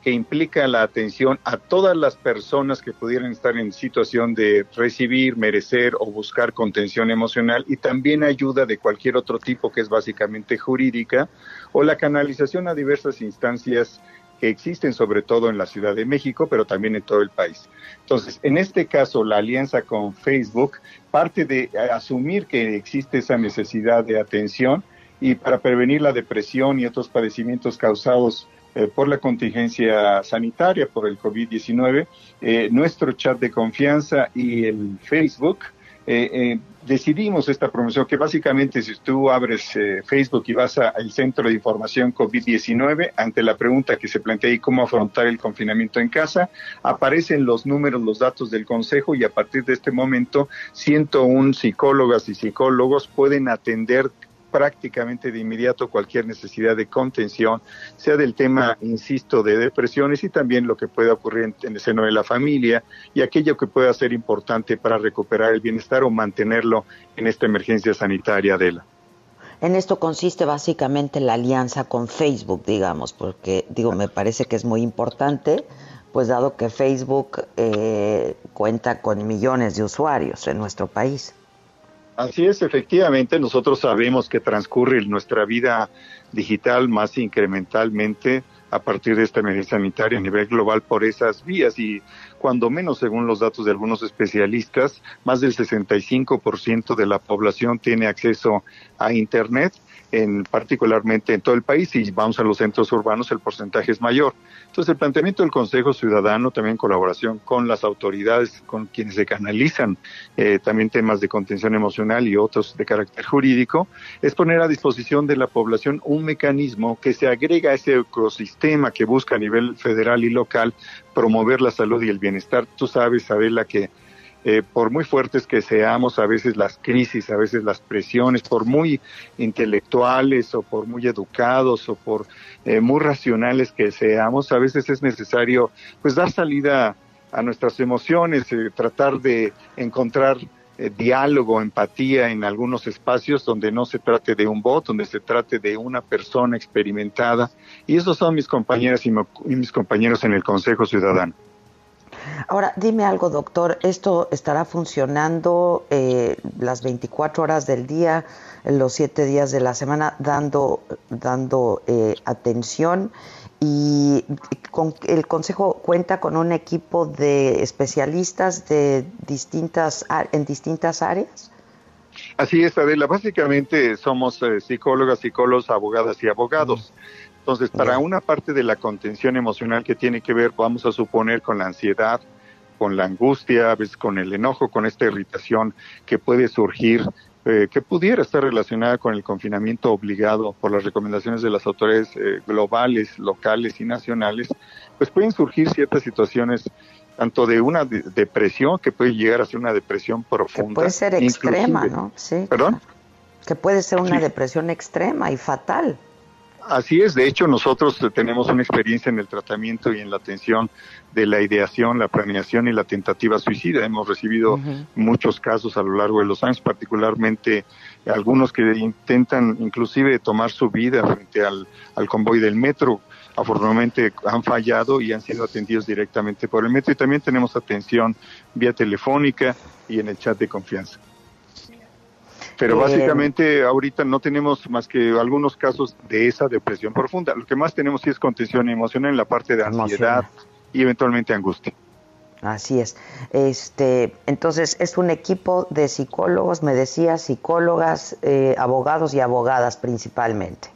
que implica la atención a todas las personas que pudieran estar en situación de recibir, merecer o buscar contención emocional y también ayuda de cualquier otro tipo que es básicamente jurídica o la canalización a diversas instancias que existen sobre todo en la Ciudad de México, pero también en todo el país. Entonces, en este caso, la alianza con Facebook parte de asumir que existe esa necesidad de atención y para prevenir la depresión y otros padecimientos causados eh, por la contingencia sanitaria, por el COVID-19, eh, nuestro chat de confianza y el Facebook eh, decidimos esta promoción que básicamente si tú abres eh, Facebook y vas al centro de información COVID-19, ante la pregunta que se plantea y cómo afrontar el confinamiento en casa, aparecen los números, los datos del Consejo y a partir de este momento 101 psicólogas y psicólogos pueden atender prácticamente de inmediato cualquier necesidad de contención, sea del tema, insisto, de depresiones y también lo que pueda ocurrir en, el seno de la familia y aquello que pueda ser importante para recuperar el bienestar o mantenerlo en esta emergencia sanitaria de la. En esto consiste básicamente la alianza con Facebook, digamos, porque digo, me parece que es muy importante, pues dado que Facebook eh, cuenta con millones de usuarios en nuestro país. Así es, efectivamente, nosotros sabemos que transcurre nuestra vida digital más incrementalmente a partir de esta emergencia sanitaria a nivel global por esas vías y cuando menos según los datos de algunos especialistas, más del 65% de la población tiene acceso a Internet en particularmente en todo el país y vamos a los centros urbanos el porcentaje es mayor. Entonces el planteamiento del Consejo Ciudadano, también en colaboración con las autoridades, con quienes se canalizan eh, también temas de contención emocional y otros de carácter jurídico, es poner a disposición de la población un mecanismo que se agrega a ese ecosistema que busca a nivel federal y local promover la salud y el bienestar. Tú sabes, Adela, que eh, por muy fuertes que seamos, a veces las crisis, a veces las presiones, por muy intelectuales o por muy educados o por eh, muy racionales que seamos, a veces es necesario pues dar salida a nuestras emociones, eh, tratar de encontrar diálogo, empatía en algunos espacios donde no se trate de un bot, donde se trate de una persona experimentada. Y esos son mis compañeras y mis compañeros en el Consejo Ciudadano. Ahora, dime algo, doctor, ¿esto estará funcionando eh, las 24 horas del día, los 7 días de la semana, dando, dando eh, atención? Y con, el Consejo cuenta con un equipo de especialistas de distintas, en distintas áreas. Así es, Adela. Básicamente somos eh, psicólogas, psicólogos, abogadas y abogados. Entonces, para una parte de la contención emocional que tiene que ver, vamos a suponer, con la ansiedad, con la angustia, a veces con el enojo, con esta irritación que puede surgir, eh, que pudiera estar relacionada con el confinamiento obligado por las recomendaciones de las autoridades eh, globales, locales y nacionales, pues pueden surgir ciertas situaciones tanto de una depresión que puede llegar a ser una depresión profunda. Que puede ser extrema, ¿no? Sí. ¿Perdón? Que puede ser una depresión extrema y fatal. Así es, de hecho nosotros tenemos una experiencia en el tratamiento y en la atención de la ideación, la planeación y la tentativa suicida. Hemos recibido muchos casos a lo largo de los años, particularmente algunos que intentan inclusive tomar su vida frente al, al convoy del metro. Afortunadamente han fallado y han sido atendidos directamente por el metro y también tenemos atención vía telefónica y en el chat de confianza. Pero básicamente ahorita no tenemos más que algunos casos de esa depresión profunda. Lo que más tenemos sí es contención emocional en la parte de ansiedad y eventualmente angustia. Así es. Este, entonces es un equipo de psicólogos, me decía, psicólogas, eh, abogados y abogadas principalmente.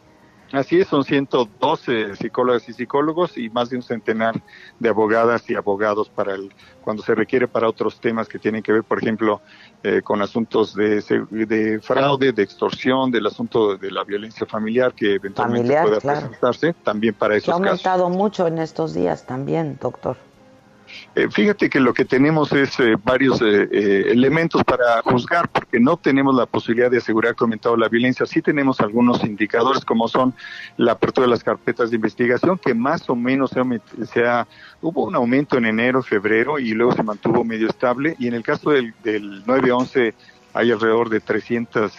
Así es, son 112 psicólogas y psicólogos y más de un centenar de abogadas y abogados para el, cuando se requiere para otros temas que tienen que ver, por ejemplo, eh, con asuntos de, de, fraude, de extorsión, del asunto de la violencia familiar que eventualmente pueda presentarse, también para esos casos. Ha aumentado mucho en estos días también, doctor. Eh, fíjate que lo que tenemos es eh, varios eh, elementos para juzgar, porque no tenemos la posibilidad de asegurar que ha aumentado la violencia. Sí tenemos algunos indicadores, como son la apertura de las carpetas de investigación, que más o menos se hubo un aumento en enero, febrero, y luego se mantuvo medio estable. Y en el caso del, del 911, hay alrededor de 300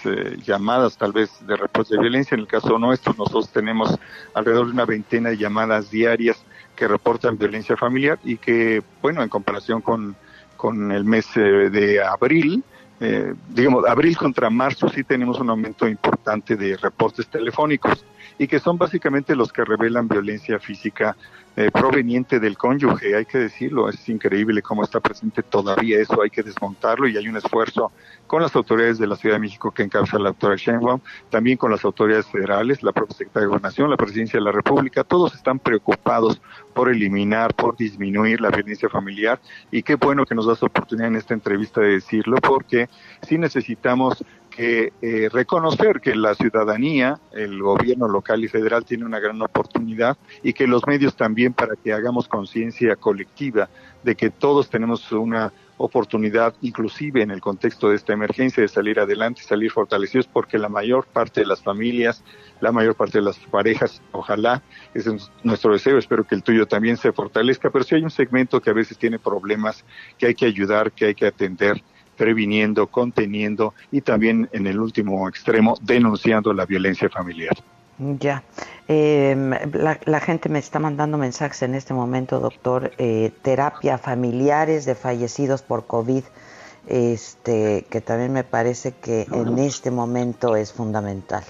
llamadas tal vez de reportes de violencia. En el caso nuestro, nosotros tenemos alrededor de una veintena de llamadas diarias que reportan violencia familiar y que, bueno, en comparación con, con el mes eh, de abril, eh, digamos, abril contra marzo sí tenemos un aumento importante de reportes telefónicos y que son básicamente los que revelan violencia física eh, proveniente del cónyuge, hay que decirlo, es increíble cómo está presente todavía eso, hay que desmontarlo y hay un esfuerzo con las autoridades de la Ciudad de México que encabeza la doctora Sheinbaum, también con las autoridades federales, la propia Secretaría de Gobernación, la Presidencia de la República, todos están preocupados por eliminar, por disminuir la violencia familiar y qué bueno que nos das oportunidad en esta entrevista de decirlo porque sí necesitamos que eh, reconocer que la ciudadanía, el gobierno local y federal tiene una gran oportunidad y que los medios también para que hagamos conciencia colectiva de que todos tenemos una oportunidad, inclusive en el contexto de esta emergencia, de salir adelante salir fortalecidos, porque la mayor parte de las familias, la mayor parte de las parejas, ojalá, ese es nuestro deseo, espero que el tuyo también se fortalezca, pero si hay un segmento que a veces tiene problemas, que hay que ayudar, que hay que atender, previniendo, conteniendo y también en el último extremo denunciando la violencia familiar. Ya. Em, la, gente me está mandando mensajes en este momento, doctor. Eh, terapia familiares de fallecidos por COVID, este, que también me parece que en este momento es fundamental.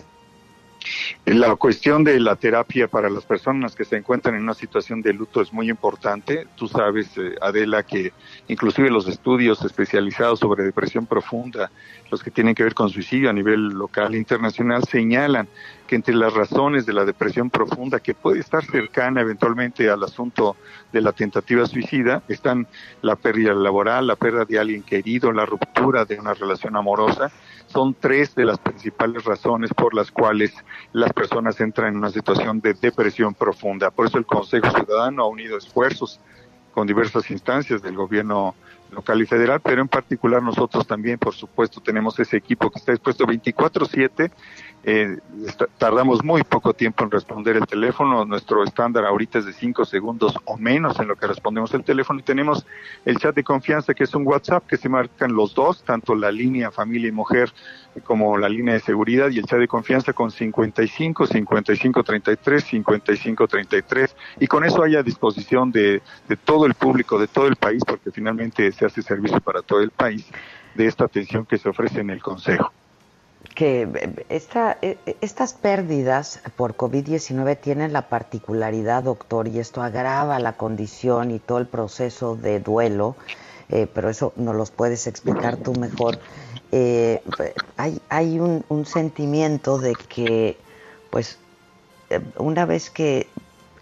La cuestión de la terapia para las personas que se encuentran en una situación de luto es muy importante. Tú sabes, eh, Adela, que inclusive los estudios especializados sobre depresión profunda, los que tienen que ver con suicidio a nivel local e internacional, señalan que entre las razones de la depresión profunda, que puede estar cercana eventualmente al asunto de la tentativa suicida, están la pérdida laboral, la pérdida de alguien querido, la ruptura de una relación amorosa son tres de las principales razones por las cuales las personas entran en una situación de depresión profunda. Por eso el Consejo Ciudadano ha unido esfuerzos con diversas instancias del gobierno local y federal, pero en particular nosotros también, por supuesto, tenemos ese equipo que está dispuesto 24/7 eh, tardamos muy poco tiempo en responder el teléfono. Nuestro estándar ahorita es de cinco segundos o menos en lo que respondemos el teléfono. Y tenemos el chat de confianza, que es un WhatsApp que se marcan los dos, tanto la línea familia y mujer como la línea de seguridad y el chat de confianza con 55, 55, 33, 55, 33. Y con eso hay a disposición de todo el público, de todo el país, porque finalmente se hace servicio para todo el país, de esta atención que se ofrece en el Consejo que eh, esta, eh, estas pérdidas por COVID-19 tienen la particularidad, doctor, y esto agrava la condición y todo el proceso de duelo, eh, pero eso nos los puedes explicar tú mejor. hay hay un, un, sentimiento de que, pues, una vez que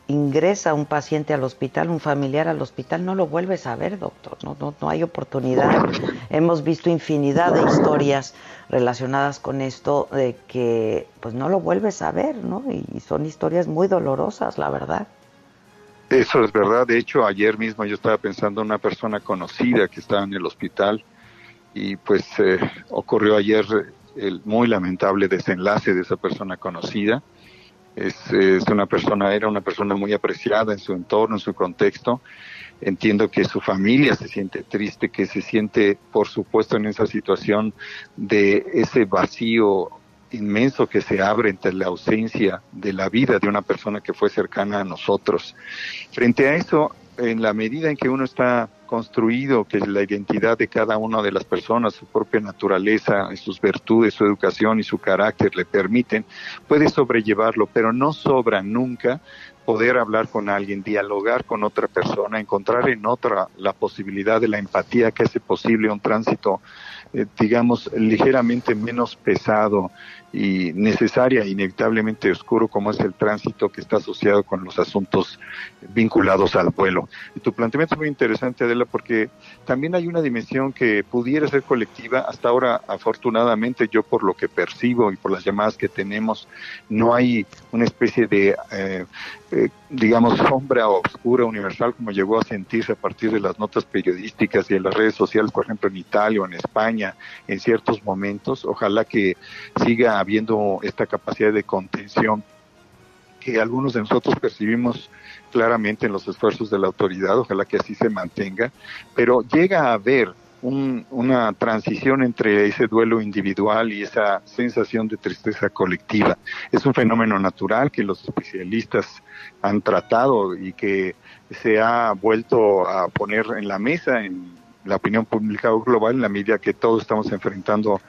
ingresa un paciente al hospital, un familiar al hospital, no lo vuelves a ver, doctor. No, no, no hay oportunidad. Hemos visto infinidad de historias relacionadas con esto de que pues no lo vuelves a ver, ¿no? Y son historias muy dolorosas, la verdad. Eso es verdad. De hecho, ayer mismo yo estaba pensando en una persona conocida que estaba en el hospital y pues eh, ocurrió ayer el muy lamentable desenlace de esa persona conocida es, una persona, era una persona muy apreciada en su entorno, en su contexto. Entiendo que su familia se siente triste, que se siente, por supuesto, en esa situación de ese vacío inmenso que se abre entre la ausencia de la vida de una persona que fue cercana a nosotros. Frente a eso, en la medida en que uno está construido, que la identidad de cada una de las personas, su propia naturaleza, sus virtudes, su educación y su carácter le permiten, puede sobrellevarlo, pero no sobra nunca poder hablar con alguien, dialogar con otra persona, encontrar en otra la posibilidad de la empatía que hace posible un tránsito eh, digamos, ligeramente menos pesado y necesaria, inevitablemente oscuro, como es el tránsito que está asociado con los asuntos vinculados al vuelo. Y tu planteamiento es muy interesante, Adela, porque también hay una dimensión que pudiera ser colectiva. Hasta ahora, afortunadamente, yo por lo que percibo y por las llamadas que tenemos, no hay una especie de, eh, eh, digamos, sombra oscura universal como llegó a sentirse a partir de las notas periodísticas y en las redes sociales, por ejemplo, en Italia o en España, en ciertos momentos. Ojalá que siga habiendo esta capacidad de contención que algunos de nosotros percibimos claramente en los esfuerzos de la autoridad, ojalá que así se mantenga, pero llega a haber una transición entre ese duelo individual y esa sensación de tristeza colectiva. Es un fenómeno natural que los especialistas han tratado y que se ha vuelto a poner en la mesa en la opinión pública global en la medida que todos estamos enfrentando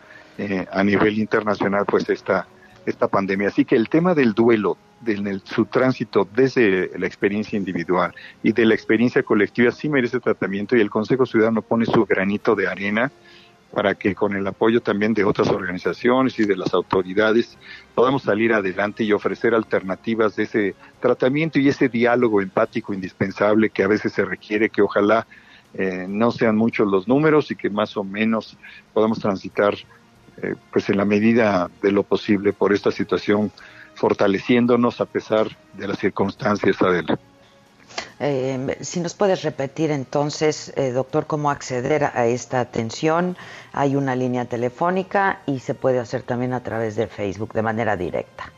eh, a nivel internacional pues esta, esta pandemia. Así que el tema del duelo, de su tránsito desde la experiencia individual y de la experiencia colectiva sí merece tratamiento y el Consejo Ciudadano pone su granito de arena para que con el apoyo también de otras organizaciones y de las autoridades podamos salir adelante y ofrecer alternativas de ese tratamiento y ese diálogo empático indispensable que a veces se requiere, que ojalá eh, no sean muchos los números y que más o menos podamos transitar eh, pues en la medida de lo posible por esta situación, fortaleciéndonos a pesar de las circunstancias, Adela. Eh, si nos puedes repetir entonces, eh, doctor, cómo acceder a esta atención. Hay una línea telefónica y se puede hacer también a través de Facebook de manera directa.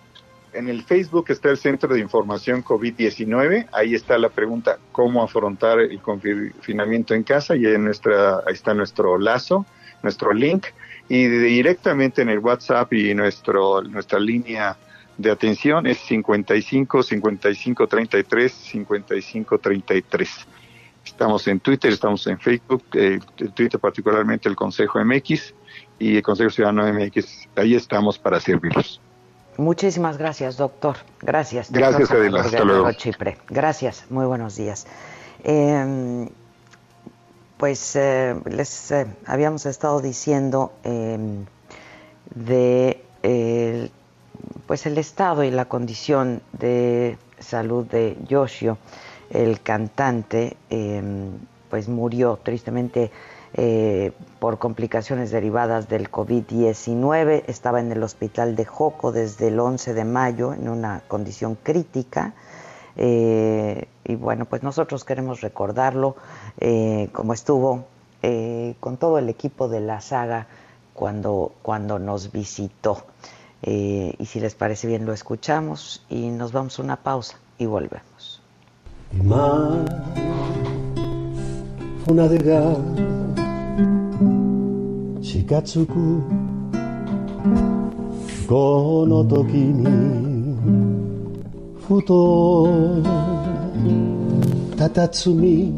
En el Facebook está el Centro de Información COVID-19. Ahí está la pregunta cómo afrontar el confinamiento en casa y en nuestra, ahí está nuestro lazo, nuestro link y directamente en el WhatsApp y nuestro, nuestra línea de atención es 55 55 33 55 33. Estamos en Twitter, estamos en Facebook, eh, Twitter particularmente el Consejo MX y el Consejo Ciudadano MX. Ahí estamos para servirlos. Muchísimas gracias, doctor. Gracias. Gracias, Adela. Hasta luego. Chipre. Gracias. Muy buenos días. Eh, pues eh, les eh, habíamos estado diciendo em, de pues el estado y la condición de salud de Yoshio, el cantante, em, pues murió tristemente eh, por complicaciones derivadas del COVID-19. Estaba en el hospital de Joco desde el 11 de mayo en una condición crítica. Eh, y bueno, pues nosotros queremos recordarlo eh, como estuvo eh, con todo el equipo de la saga cuando, cuando nos visitó. y si les parece bien lo escuchamos y nos vamos a una pausa y volvemos. ふと佇み。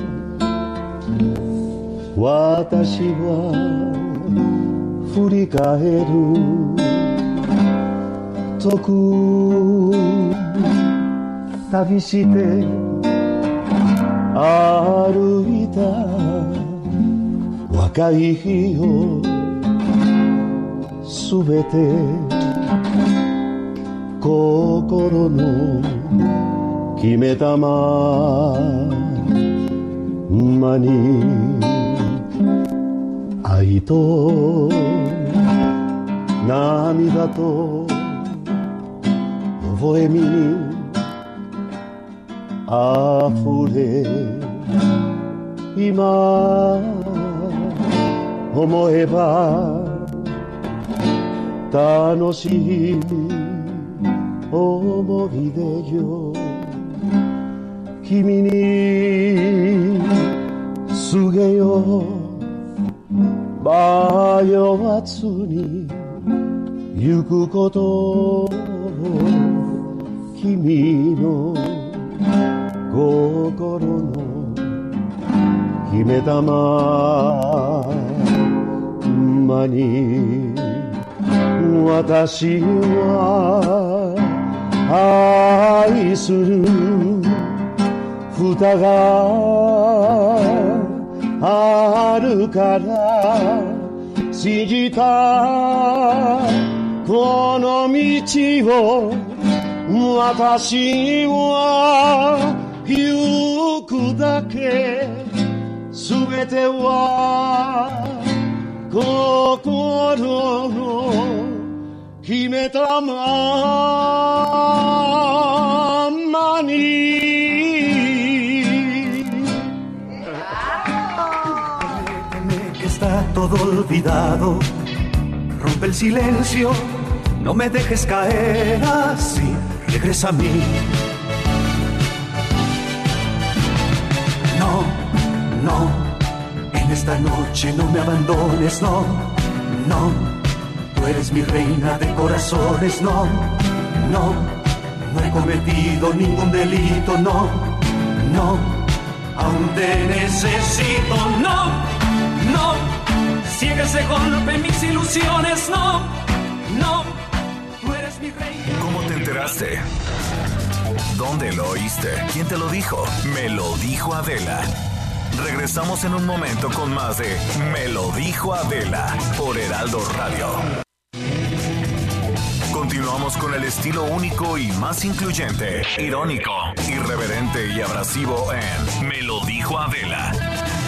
私は振り返る。遠く旅して歩いた。若い日をすべて心の決めたままに愛と涙と微笑みに溢れ今思えば楽しい思い出よ。君に告げよ迷わずに行くことを君の心の決めたままに私は愛する。蓋があるから信じたこの道を私は行くだけすべては心の決めたままに todo olvidado. Rompe el silencio, no me dejes caer así, regresa a mí. No, no, en esta noche no me abandones, no, no, tú eres mi reina de corazones, no, no, no he cometido ningún delito, no, no, aún te necesito, no, no, ciega ese golpe mis ilusiones, no, no, tú eres mi reina. ¿Cómo te enteraste? ¿Dónde lo oíste? ¿Quién te lo dijo? Me lo dijo Adela. Regresamos en un momento con más de Me lo dijo Adela por Heraldo Radio. Continuamos con el estilo único y más incluyente, irónico, irreverente y abrasivo en Me lo dijo Adela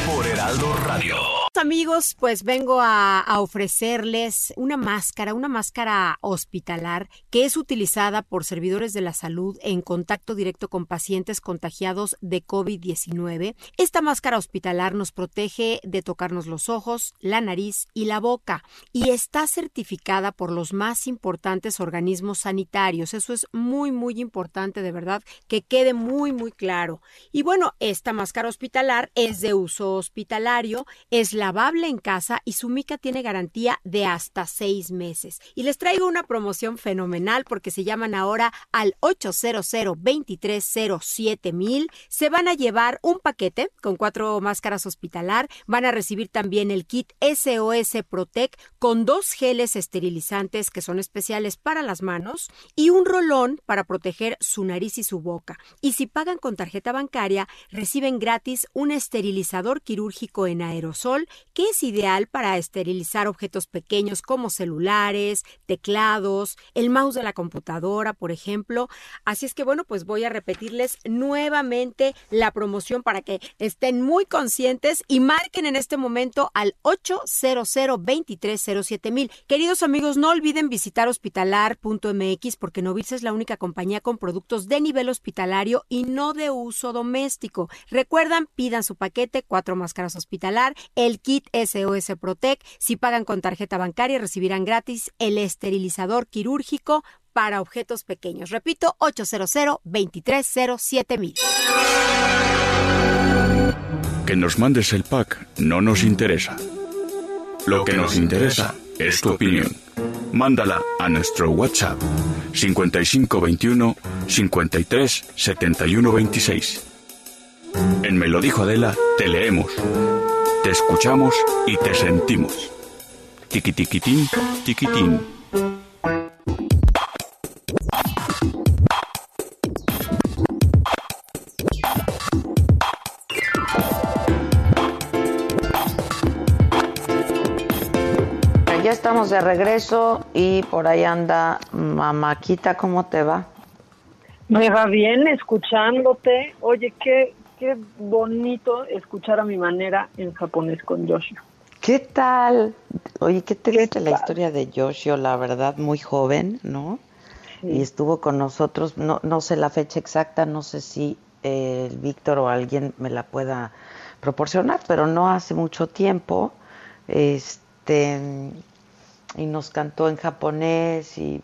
por Heraldo Radio. Amigos, pues vengo a, ofrecerles una máscara, una máscara hospitalar que es utilizada por servidores de la salud en contacto directo con pacientes contagiados de COVID-19. Esta máscara hospitalar nos protege de tocarnos los ojos, la nariz y la boca y está certificada por los más importantes organismos sanitarios. Eso es muy, muy importante, de verdad, que quede muy, muy claro. Y bueno, esta máscara hospitalar es de uso hospitalario, es lavable en casa y su mica tiene garantía de hasta seis meses. Y les traigo una promoción fenomenal porque se llaman ahora al 800 mil. Se van a llevar un paquete con cuatro máscaras hospitalar. Van a recibir también el kit SOS Protec con dos geles esterilizantes que son especiales para las manos y un rolón para proteger su nariz y su boca. Y si pagan con tarjeta bancaria, reciben gratis un esterilizador quirúrgico en aerosol que es ideal para esterilizar objetos pequeños como celulares, teclados, el mouse de la computadora, por ejemplo. Así es que bueno, pues voy a repetirles nuevamente la promoción para que estén muy conscientes y marquen en este momento al 800 mil. Queridos amigos, no olviden visitar hospitalar.mx porque Novice es la única compañía con productos de nivel hospitalario y no de uso doméstico. Recuerdan, pidan su paquete, cuatro máscaras hospitalar, el kit SOS Protec. Si pagan con tarjeta bancaria, recibirán gratis el esterilizador quirúrgico para objetos pequeños. Repito, 800 230 mil. Que nos mandes el pack no nos interesa. Lo que nos interesa es tu opinión. Mándala a nuestro WhatsApp 5521 53 71 26. En Me lo dijo Adela, te leemos, te escuchamos y te sentimos. Tiki tiquitín, tiquitín. Ya estamos de regreso y por ahí anda Mamáquita, ¿cómo te va? Me va bien escuchándote. Oye, qué, qué bonito escuchar a mi manera en japonés con Yoshio. ¿Qué tal? Oye, qué triste la historia de Yoshio, la verdad, muy joven, ¿no? Sí. Y estuvo con nosotros, no, no sé la fecha exacta, no sé si eh, Víctor o alguien me la pueda proporcionar, pero no hace mucho tiempo, este, y nos cantó en japonés y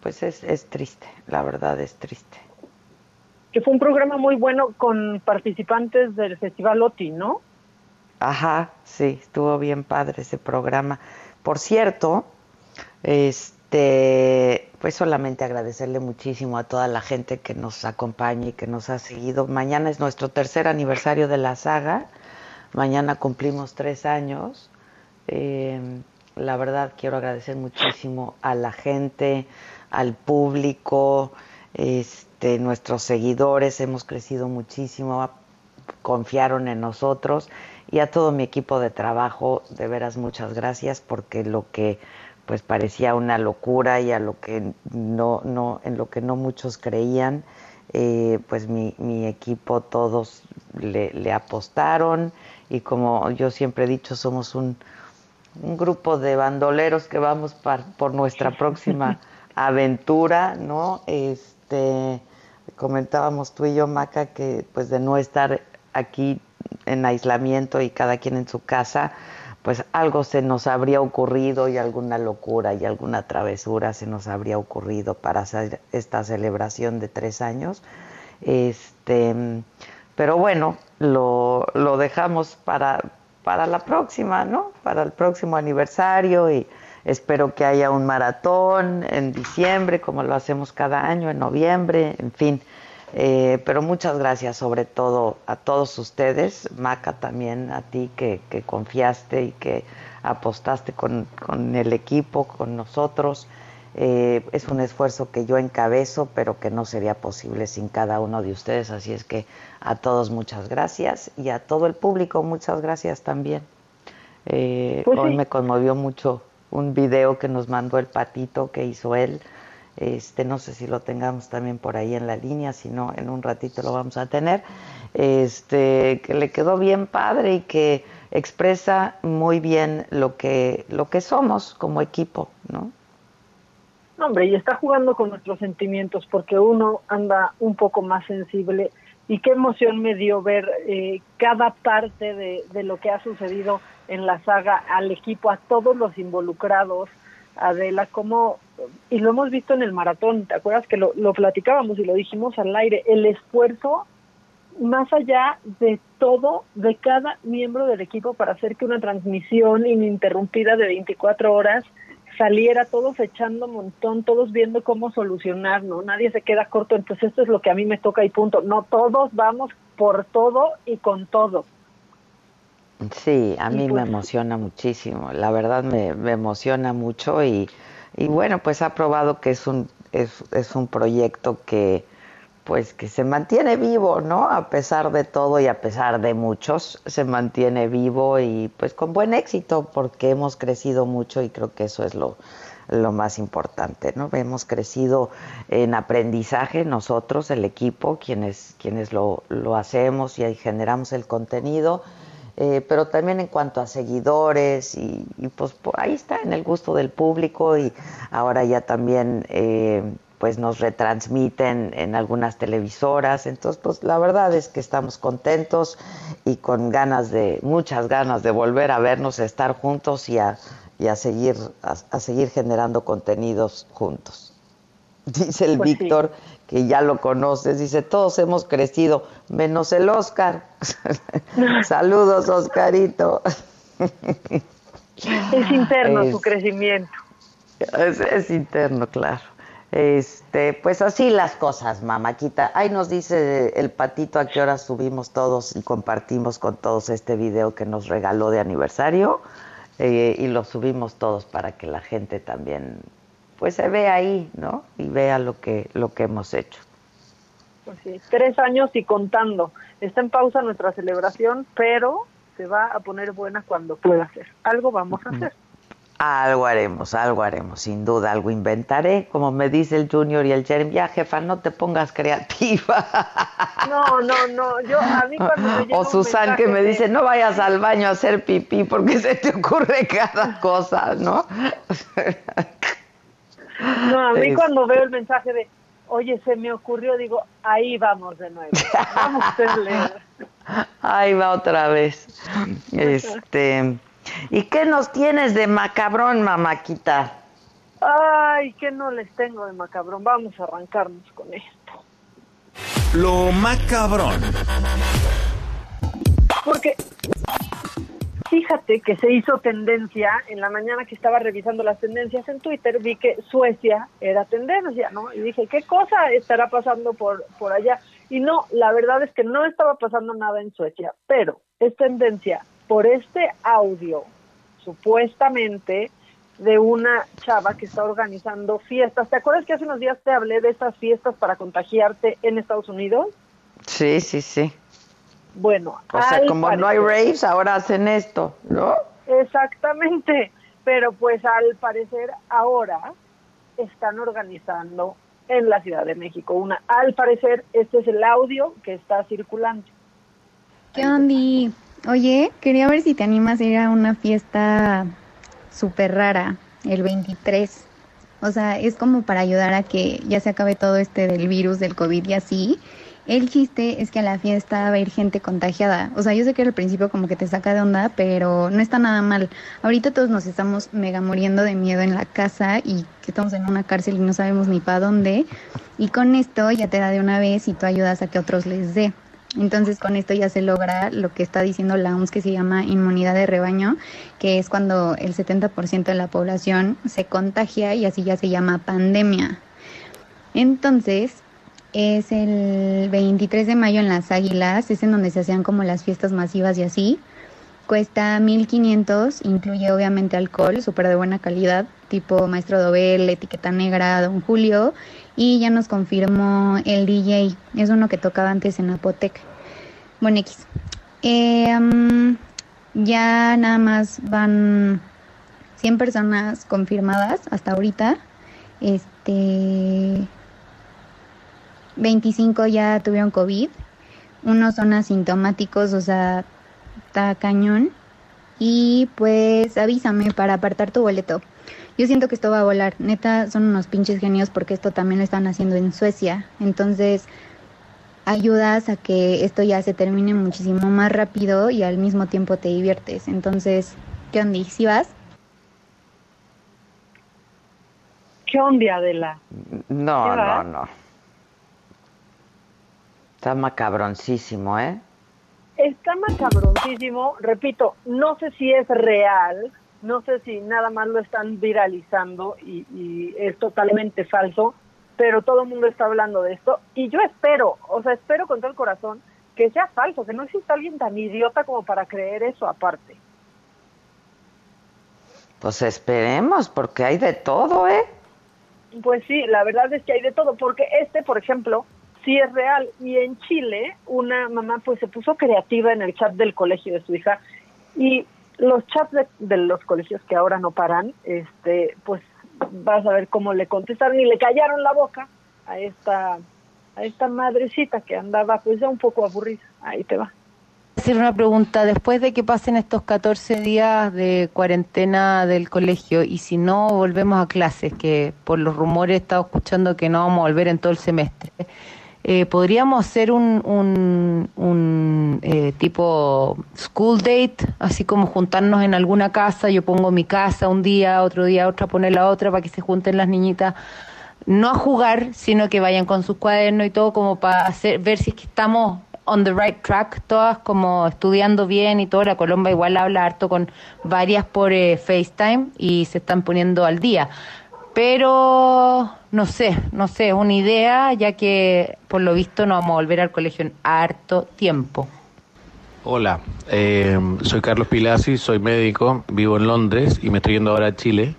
pues es, es triste, la verdad es triste que fue un programa muy bueno con participantes del Festival OTI, ¿no? Ajá, sí, estuvo bien padre ese programa. Por cierto, este, pues solamente agradecerle muchísimo a toda la gente que nos acompaña y que nos ha seguido. Mañana es nuestro tercer aniversario de la saga. Mañana cumplimos tres años. Eh, la verdad quiero agradecer muchísimo a la gente, al público, este, nuestros seguidores, hemos crecido muchísimo, confiaron en nosotros y a todo mi equipo de trabajo, de veras muchas gracias porque lo que pues parecía una locura y a lo que no, no, en lo que no muchos creían, eh, pues mi, mi, equipo todos le, le, apostaron y como yo siempre he dicho, somos un, un grupo de bandoleros que vamos por nuestra próxima aventura, ¿no? Este, comentábamos tú y yo, Maca, que pues de no estar aquí en aislamiento y cada quien en su casa, pues algo se nos habría ocurrido y alguna locura y alguna travesura se nos habría ocurrido para hacer esta celebración de tres años. Este, pero bueno, lo, lo dejamos para, para la próxima, ¿no? Para el próximo aniversario y espero que haya un maratón en diciembre, como lo hacemos cada año, en noviembre, en fin. Eh, pero muchas gracias sobre todo a todos ustedes, Maca también a ti que, confiaste y que apostaste con, el equipo, con nosotros. Eh, es un esfuerzo que yo encabezo, pero que no sería posible sin cada uno de ustedes. Así es que a todos muchas gracias y a todo el público muchas gracias también. Eh, pues hoy me conmovió mucho un video que nos mandó el patito que hizo él este, no sé si lo tengamos también por ahí en la línea, si no, en un ratito lo vamos a tener. Este, que le quedó bien padre y que expresa muy bien lo que, lo que somos como equipo, ¿no? Hombre, y está jugando con nuestros sentimientos porque uno anda un poco más sensible y qué emoción me dio ver eh, cada parte de, de lo que ha sucedido en la saga al equipo, a todos los involucrados, Adela, cómo y lo hemos visto en el maratón, ¿te acuerdas que lo, lo platicábamos y lo dijimos al aire? El esfuerzo más allá de todo, de cada miembro del equipo para hacer que una transmisión ininterrumpida de 24 horas saliera todos echando montón, todos viendo cómo solucionar, ¿no? Nadie se queda corto, entonces esto es lo que a mí me toca y punto. No, todos vamos por todo y con todo. Sí, a mí me emociona muchísimo, la verdad me, me emociona mucho y y bueno, pues ha probado que es un, es, es un proyecto que pues que se mantiene vivo, ¿no? A pesar de todo y a pesar de muchos, se mantiene vivo y pues con buen éxito porque hemos crecido mucho y creo que eso es lo, lo más importante, ¿no? Hemos crecido en aprendizaje nosotros, el equipo, quienes, quienes lo, lo hacemos y generamos el contenido eh, pero también en cuanto a seguidores y, pues ahí está en el gusto del público y ahora ya también eh, pues nos retransmiten en algunas televisoras. Entonces pues la verdad es que estamos contentos y con ganas de muchas ganas de volver a vernos a estar juntos y a, y a seguir a seguir generando contenidos juntos. Dice el pues Víctor que ya lo conoces, dice, todos hemos crecido, menos el Oscar. Saludos, Oscarito. es interno su crecimiento. Es, interno, claro. Este, pues así las cosas, mamáquita. Ahí nos dice el patito a qué hora subimos todos y compartimos con todos este video que nos regaló de aniversario eh, y lo subimos todos para que la gente también pues se ve ahí, ¿no? Y vea lo que, lo que hemos hecho. Pues sí, tres años y contando. Está en pausa nuestra celebración, pero se va a poner buena cuando pueda ser. Algo vamos a hacer. Algo haremos, algo haremos, sin duda, algo inventaré, como me dice el Junior y el Jeremy, ya jefa, no te pongas creativa. No, no, no, yo a mí cuando me O Susan que me dice, no vayas al baño a hacer pipí porque se te ocurre cada cosa, ¿no? No, a mí cuando veo el mensaje de, oye, se me ocurrió, digo, ahí vamos de nuevo. Vamos a Ahí va otra vez. Este, ¿y qué nos tienes de macabrón, mamáquita? Ay, ¿qué no les tengo de macabrón? Vamos a arrancarnos con esto. Lo macabrón. Porque fíjate que se hizo tendencia, en la mañana que estaba revisando las tendencias en Twitter, vi que Suecia era tendencia, ¿no? Y dije, ¿qué cosa estará pasando por, por allá? Y no, la verdad es que no estaba pasando nada en Suecia, pero es tendencia por este audio, supuestamente, de una chava que está organizando fiestas. ¿Te acuerdas que hace unos días te hablé de esas fiestas para contagiarte en Estados Unidos? Sí, sí, sí. Bueno, o sea, como no hay raves, ahora hacen esto, ¿no? Exactamente, pero pues al parecer ahora están organizando en la Ciudad de México una. Al parecer este es el audio que está circulando. ¿Qué onda? Oye, quería ver si te animas a ir a una fiesta súper rara el 23. O sea, es como para ayudar a que ya se acabe todo este del virus, del COVID y así. El chiste es que a la fiesta va a ir gente contagiada. O sea, yo sé que al principio como que te saca de onda, pero no está nada mal. Ahorita todos nos estamos mega muriendo de miedo en la casa y que estamos en una cárcel y no sabemos ni para dónde. Y con esto ya te da de una vez y tú ayudas a que otros les dé. Entonces con esto ya se logra lo que está diciendo la OMS que se llama inmunidad de rebaño, que es cuando el 70% de la población se contagia y así ya se llama pandemia. Entonces es el 23 de mayo en Las Águilas, es en donde se hacían como las fiestas masivas y así. Cuesta 1500, incluye obviamente alcohol, súper de buena calidad, tipo Maestro Dobel, Etiqueta Negra, Don Julio, y ya nos confirmó el DJ, es uno que tocaba antes en Apotec. Bueno, X. Eh, ya nada más van 100 personas confirmadas hasta ahorita. Este 25 ya tuvieron COVID. Unos son asintomáticos, o sea, está cañón. Y pues avísame para apartar tu boleto. Yo siento que esto va a volar. Neta, son unos pinches genios porque esto también lo están haciendo en Suecia. Entonces, ayudas a que esto ya se termine muchísimo más rápido y al mismo tiempo te diviertes. Entonces, ¿qué onda? ¿Sí vas? ¿Qué onda, Adela? No, no, no. Está macabroncísimo, ¿eh? Está macabroncísimo. Repito, no sé si es real, no sé si nada más lo están viralizando y, es totalmente falso, pero todo el mundo está hablando de esto y yo espero, o sea, espero con todo el corazón que sea falso, que no exista alguien tan idiota como para creer eso aparte. Pues esperemos, porque hay de todo, ¿eh? Pues sí, la verdad es que hay de todo, porque este, por ejemplo, sí es real. Y en Chile, una mamá pues se puso creativa en el chat del colegio de su hija y los chats de, los colegios que ahora no paran, este, pues vas a ver cómo le contestaron y le callaron la boca a esta a esta madrecita que andaba pues ya un poco aburrida. Ahí te va. Hacer una pregunta, después de que pasen estos 14 días de cuarentena del colegio y si no volvemos a clases, que por los rumores he estado escuchando que no vamos a volver en todo el semestre, eh, podríamos hacer un, un, eh, tipo school date, así como juntarnos en alguna casa, yo pongo mi casa un día, otro día otra, pone la otra para que se junten las niñitas, no a jugar, sino que vayan con sus cuadernos y todo como para hacer, ver si es que estamos on the right track, todas como estudiando bien y todo, la Colomba igual habla harto con varias por eh, FaceTime y se están poniendo al día pero no sé, no sé, es una idea, ya que por lo visto no vamos a volver al colegio en harto tiempo. Hola, eh, soy Carlos Pilasi, soy médico, vivo en Londres y me estoy yendo ahora a Chile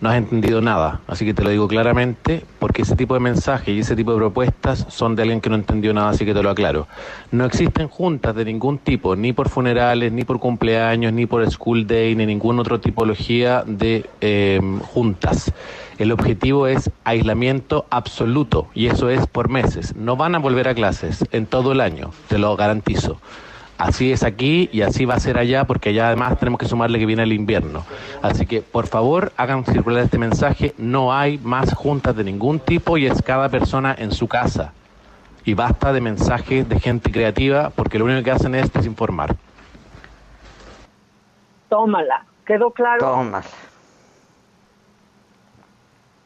no has entendido nada. Así que te lo digo claramente, porque ese tipo de mensajes y ese tipo de propuestas son de alguien que no entendió nada, así que te lo aclaro. No existen juntas de ningún tipo, ni por funerales, ni por cumpleaños, ni por school day, ni ninguna otra tipología de em, juntas. El objetivo es aislamiento absoluto y eso es por meses. No van a volver a clases en todo el año, te lo garantizo. Así es aquí y así va a ser allá porque allá además tenemos que sumarle que viene el invierno. Así que por favor hagan circular este mensaje, no hay más juntas de ningún tipo y es cada persona en su casa. Y basta de mensajes de gente creativa porque lo único que hacen es desinformar. Tómala, quedó claro. Tómala.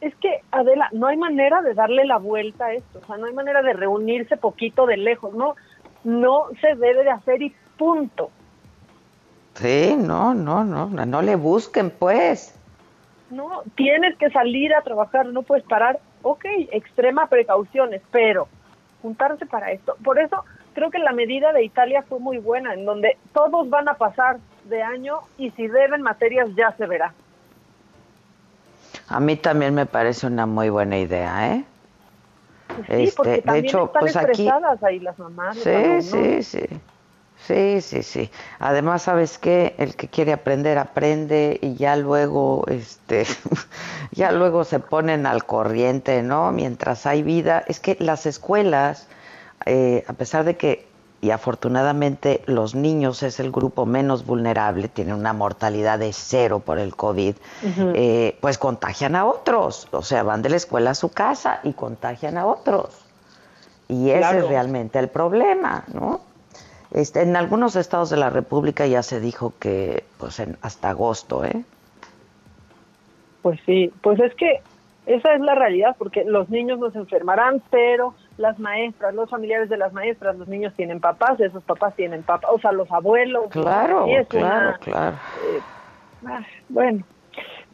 Es que, Adela, no hay manera de darle la vuelta a esto, o sea, no hay manera de reunirse poquito de lejos, ¿no? No se debe de hacer y punto. Sí, no, no, no, no le busquen pues. No, tienes que salir a trabajar, no puedes parar. Ok, extrema precauciones, pero juntarse para esto. Por eso creo que la medida de Italia fue muy buena, en donde todos van a pasar de año y si deben materias ya se verá. A mí también me parece una muy buena idea, ¿eh? Sí, porque este, también de hecho, están pues estresadas ahí las mamás. Sí, sí, sí. Sí, sí, sí. Además, ¿sabes qué? El que quiere aprender, aprende y ya luego, este, ya luego se ponen al corriente, ¿no? Mientras hay vida. Es que las escuelas, eh, a pesar de que, y afortunadamente los niños es el grupo menos vulnerable, tienen una mortalidad de cero por el COVID, eh, pues contagian a otros. O sea, van de la escuela a su casa y contagian a otros. Y ese Claro. es realmente el problema, ¿no? Este, en algunos estados de la República ya se dijo que pues en, hasta agosto, ¿eh? Pues sí, pues es que esa es la realidad, porque los niños no se enfermarán, pero las maestras, los familiares de las maestras, los niños tienen papás, esos papás tienen papás, o sea, los abuelos. Claro, y claro, una- claro. Ah, bueno,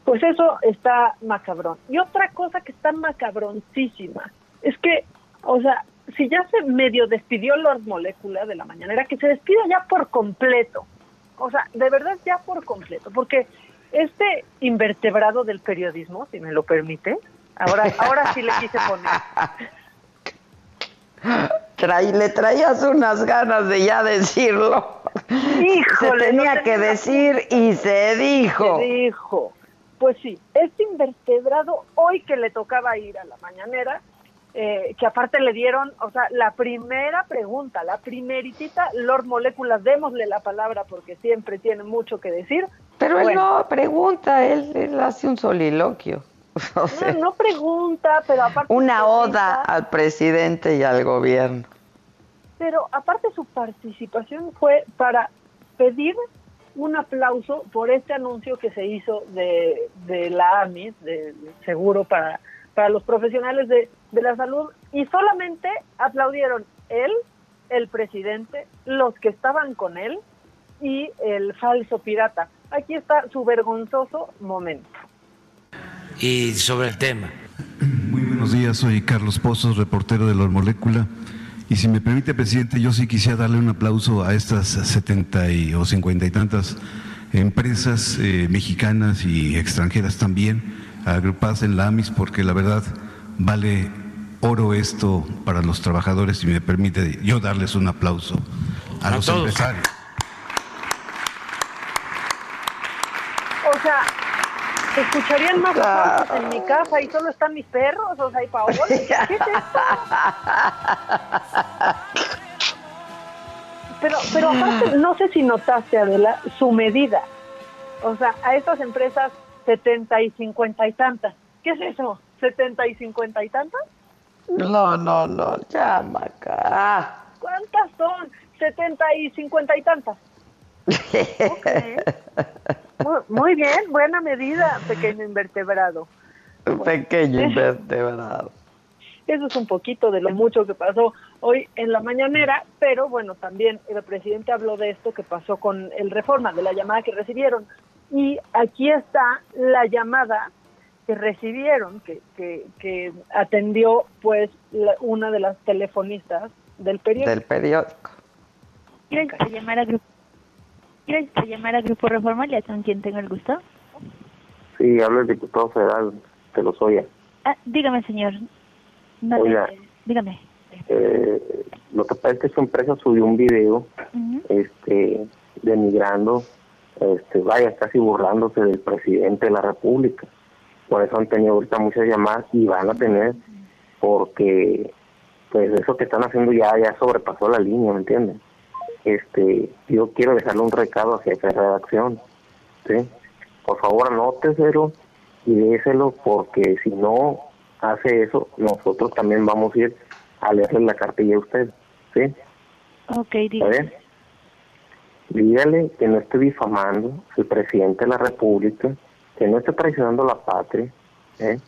pues eso está macabrón. Y otra cosa que está macabroncísima es que, o sea, si ya se medio despidió Lord Molécula de la mañanera, que se despida ya por completo. O sea, de verdad ya por completo, porque este invertebrado del periodismo, si me lo permite, ahora, ahora sí le quise poner. Traí- le traías unas ganas de ya decirlo. Híjole, se no tenía que decir y se dijo. Se dijo. Pues sí, este invertebrado, hoy que le tocaba ir a la mañanera, eh, que aparte le dieron, o sea, la primera pregunta, la primeritita, Lord Moléculas, démosle la palabra porque siempre tiene mucho que decir. Pero él no pregunta, él, él hace un soliloquio. No, no pregunta, pero aparte... una oda al presidente y al gobierno. Pero aparte su participación fue para pedir un aplauso por este anuncio que se hizo de, de la AMIS, del seguro para, para los profesionales de, de la salud, y solamente aplaudieron él, el presidente, los que estaban con él y el falso pirata. Aquí está su vergonzoso momento. Y sobre el tema. Muy buenos días, soy Carlos Pozos, reportero de la Molécula. Y si me permite, presidente, yo sí quisiera darle un aplauso a estas 70 y, o 50 y tantas empresas eh, mexicanas y extranjeras también, agrupadas en la AMIS, porque la verdad vale oro esto para los trabajadores. Si me permite, yo darles un aplauso a, A los todos. empresarios. O sea, se escucharían más aplausos en mi casa y solo están mis perros, o sea, y Paola. ¿Qué es esto? Pero, pero aparte, no sé si notaste, Adela, su medida. O sea, a estas empresas 70 y 50 y tantas. ¿Qué es eso? ¿70 y 50 y tantas? No, no, no, ya, Maca. ¿Cuántas son? 70 y 50 y tantas. Muy, muy bien, buena medida, pequeño invertebrado. Pequeño invertebrado. Eso es un poquito de lo mucho que pasó hoy en la mañanera, pero bueno, también el presidente habló de esto que pasó con el Reforma, de la llamada que recibieron. Y aquí está la llamada que recibieron, que, que, que atendió pues la- una de las telefonistas del periódico. Del periódico. Llamar a Grupo. Gracias por llamar a Grupo Reforma. ¿Le con quien tengo el gusto? Sí, habla el diputado federal de Lozoya. Ah, dígame, señor. No, Oiga. dígame. Eh, lo que pasa es que su empresa subió un video este, denigrando, este, vaya, casi burlándose del presidente de la República. Por eso han tenido ahorita muchas llamadas y van a tener, porque pues eso que están haciendo ya ya sobrepasó la línea, ¿me entienden? Este, yo quiero dejarle un recado hacia esa redacción, ¿sí? Por favor, anóteselo y déselo porque si no hace eso, nosotros también vamos a ir a leerle la cartilla a usted, ¿sí? Ok, ¿Está dígame. bien? Dígale que no esté difamando al presidente de la República, que no esté traicionando la patria, ¿eh?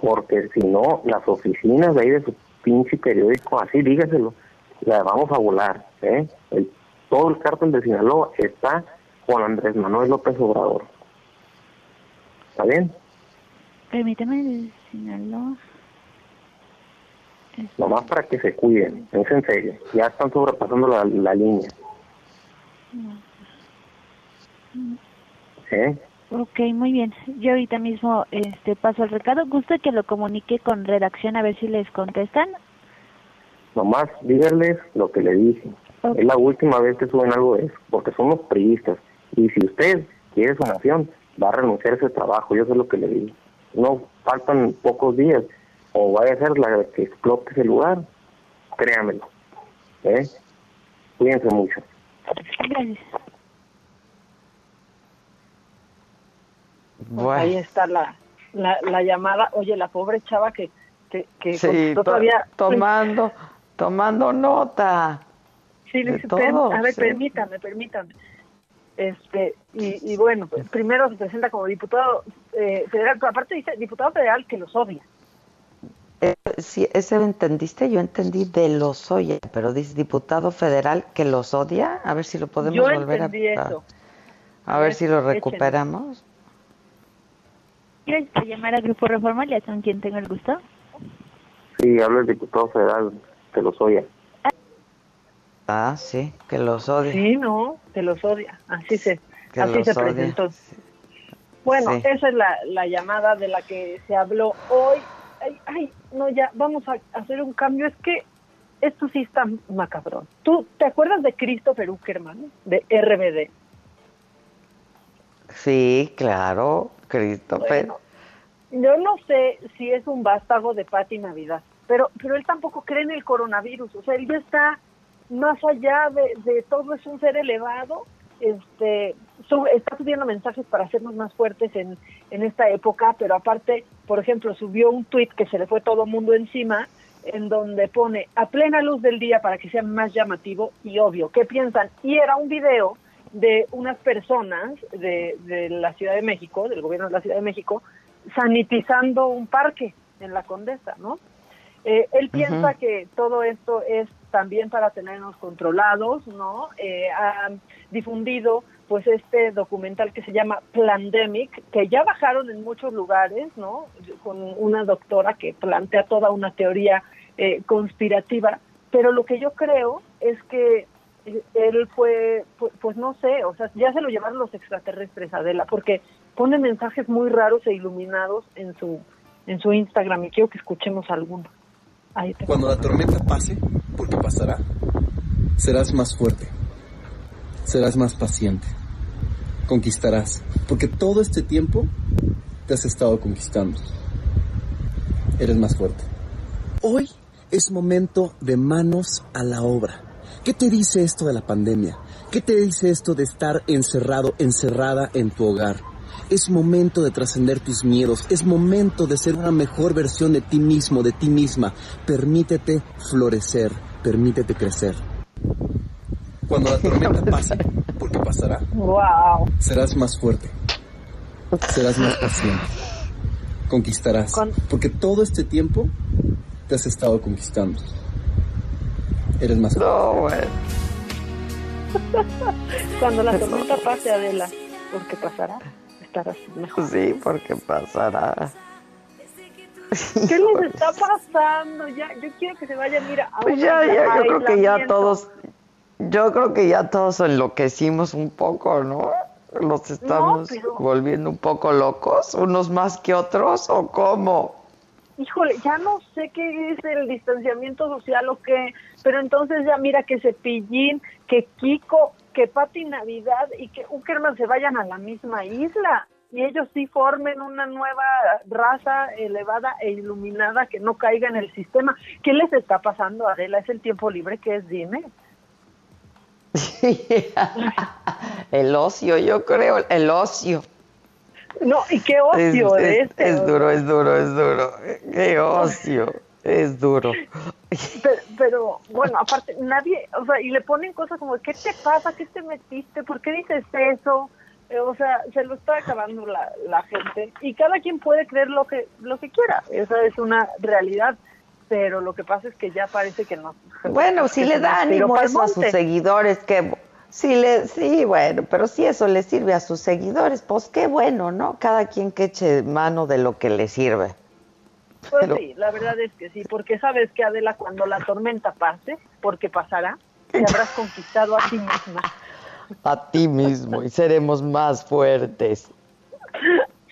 porque si no, las oficinas de ahí de su pinche periódico, así dígaselo, las vamos a volar. ¿eh? El, todo el cártel de Sinaloa está con Andrés Manuel López Obrador. ¿Está bien? Permítame el Sinaloa. Nomás para que se cuiden, es en serio. Ya están sobrepasando la, la línea. ¿eh? Ok, muy bien. Yo ahorita mismo este paso el recado. ¿Gusta que lo comunique con redacción a ver si les contestan? Nomás díganles lo que le dije. Es la última vez que suben algo de eso, porque son los priistas. Y si usted quiere su nación, va a renunciar a ese trabajo, yo sé lo que le digo. No faltan pocos días, o vaya a ser la que explote ese lugar, créamelo. ¿eh? Cuídense mucho. Gracias. Pues ahí está la, la, la llamada. Oye, la pobre chava que, que, que Sí, to- todavía. tomando, tomando nota. Sí, le de dije, "Pen- todo, a ver, sí. permítame, permítame. Este, y, y bueno, pues, primero se presenta como diputado eh, federal, pero aparte dice diputado federal que los odia. Eh, sí, ese lo entendiste, yo entendí de los odia, pero dice diputado federal que los odia, a ver si lo podemos Yo volver a, eso. a ver si lo recuperamos. Por llamar a Grupo Reforma, ya con quien tengo el gusto. Sí, habla el diputado federal que los oye. Ah, sí, que los odia. Sí, no, que los odia. Así se, Que así se odia. presentó. Bueno, Sí. esa es la, la llamada de la que se habló hoy. Ay, ay, no, ya, vamos a hacer un cambio. Es que esto sí está macabrón. ¿Tú te acuerdas de Christopher Uckerman, de RBD? Sí, claro, Christopher. Yo no sé si es un vástago de Pati Navidad, pero, pero él tampoco cree en el coronavirus. O sea, él ya está más allá de, de todo, es un ser elevado. Este, sube- está subiendo mensajes para hacernos más fuertes en, en esta época, pero aparte, por ejemplo, subió un tuit que se le fue todo el mundo encima, en donde pone a plena luz del día para que sea más llamativo y obvio. ¿Qué piensan? Y era un video de unas personas de, de la Ciudad de México, del gobierno de la Ciudad de México, sanitizando un parque en la Condesa, ¿no? Eh, él piensa que todo esto es también para tenernos controlados, ¿no? Eh, ha difundido pues este documental que se llama Plandemic, que ya bajaron en muchos lugares, ¿no? Con una doctora que plantea toda una teoría eh, conspirativa, pero lo que yo creo es que eh, él fue, pu- pues no sé, o sea, ya se lo llevaron los extraterrestres, Adela, porque pone mensajes muy raros e iluminados en su en su Instagram y quiero que escuchemos alguno. Cuando la tormenta pase, porque pasará, serás más fuerte, serás más paciente, conquistarás, porque todo este tiempo te has estado conquistando. Eres más fuerte. Hoy es momento de manos a la obra. ¿Qué te dice esto de la pandemia? ¿Qué te dice esto de estar encerrado, encerrada en tu hogar? Es momento de trascender tus miedos, es momento de ser una mejor versión de ti mismo, de ti misma. Permítete florecer, permítete crecer. Cuando la tormenta pase, porque pasará, Wow. serás más fuerte, serás más paciente, conquistarás, Con- porque todo este tiempo te has estado conquistando. Eres más fuerte. Cuando la tormenta pase, Adela, porque pasará, mejor. Sí, porque pasará. ¿Qué les está pasando? Ya, yo quiero que se vayan, mira, a Pues un ya, ya, yo creo que ya todos, yo creo que ya todos enloquecimos un poco, ¿no? Los estamos pero- volviendo un poco locos, unos más que otros, ¿o cómo? Híjole, ya no sé qué es el distanciamiento social o qué, pero entonces ya mira que Cepillín, que Kiko, que Pati Navidad y que Uckerman se vayan a la misma isla y ellos sí formen una nueva raza elevada e iluminada que no caiga en el sistema. ¿Qué les está pasando, Adela? ¿Es el tiempo libre que es? Dime. El ocio, yo creo, el ocio. No, y qué ocio es, es- este. es duro, es duro, es duro. Qué ocio, es duro. Pero, pero, bueno, aparte, nadie, o sea, y le ponen cosas como, ¿qué te pasa? ¿Qué te metiste? ¿Por qué dices eso? Eh, o sea, se lo está acabando la, la gente y cada quien puede creer lo que lo que quiera. Esa es una realidad, pero lo que pasa es que ya parece que no. Bueno, si le da ánimo eso a sus seguidores, que sí, le, sí, bueno, pero si eso le sirve a sus seguidores, pues qué bueno, ¿no? Cada quien que eche mano de lo que le sirve. Pues pero- sí, la verdad es que sí, porque sabes que Adela, cuando la tormenta pase, porque pasará, te habrás conquistado a ti misma. A ti mismo y seremos más fuertes.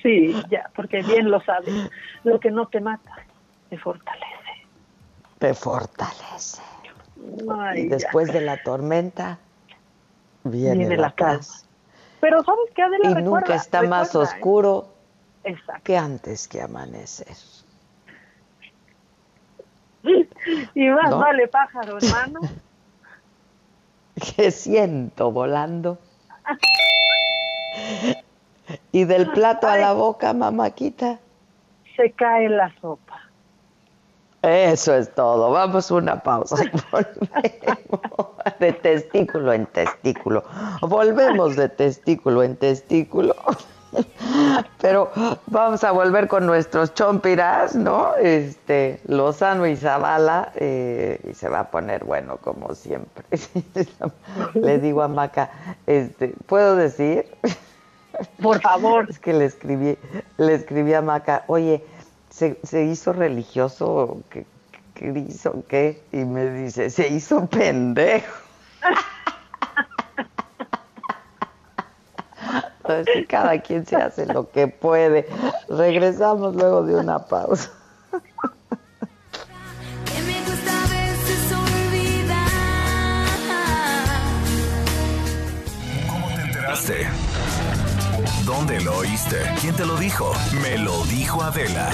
Sí, ya, porque bien lo sabes. Lo que no te mata, te fortalece. Te fortalece. y después de la tormenta viene, Viene la, la paz. Pero ¿sabes qué, Adela? Y Recuerda, nunca está más recuerda, ¿eh? oscuro que antes que amanecer. Y más ¿No? vale pájaro, hermano. que siento volando. Y del plato a la boca, mamáquita. Se cae la sopa. Eso es todo. Vamos a una pausa. Volvemos de testículo en testículo. Volvemos de testículo en testículo. Pero vamos a volver con nuestros chompiras, ¿no? Este, Lozano y Zavala, eh, y se va a poner bueno como siempre. le digo a Maca, este, ¿puedo decir? Por favor. Es que le escribí, le escribí a Maca, oye, ¿se, se hizo religioso? ¿Qué, qué hizo? ¿Qué? Y me dice, se hizo pendejo. Entonces, cada quien se hace lo que puede. Regresamos luego de una pausa. ¿Cómo te enteraste? ¿Dónde lo oíste? ¿Quién te lo dijo? Me lo dijo Adela.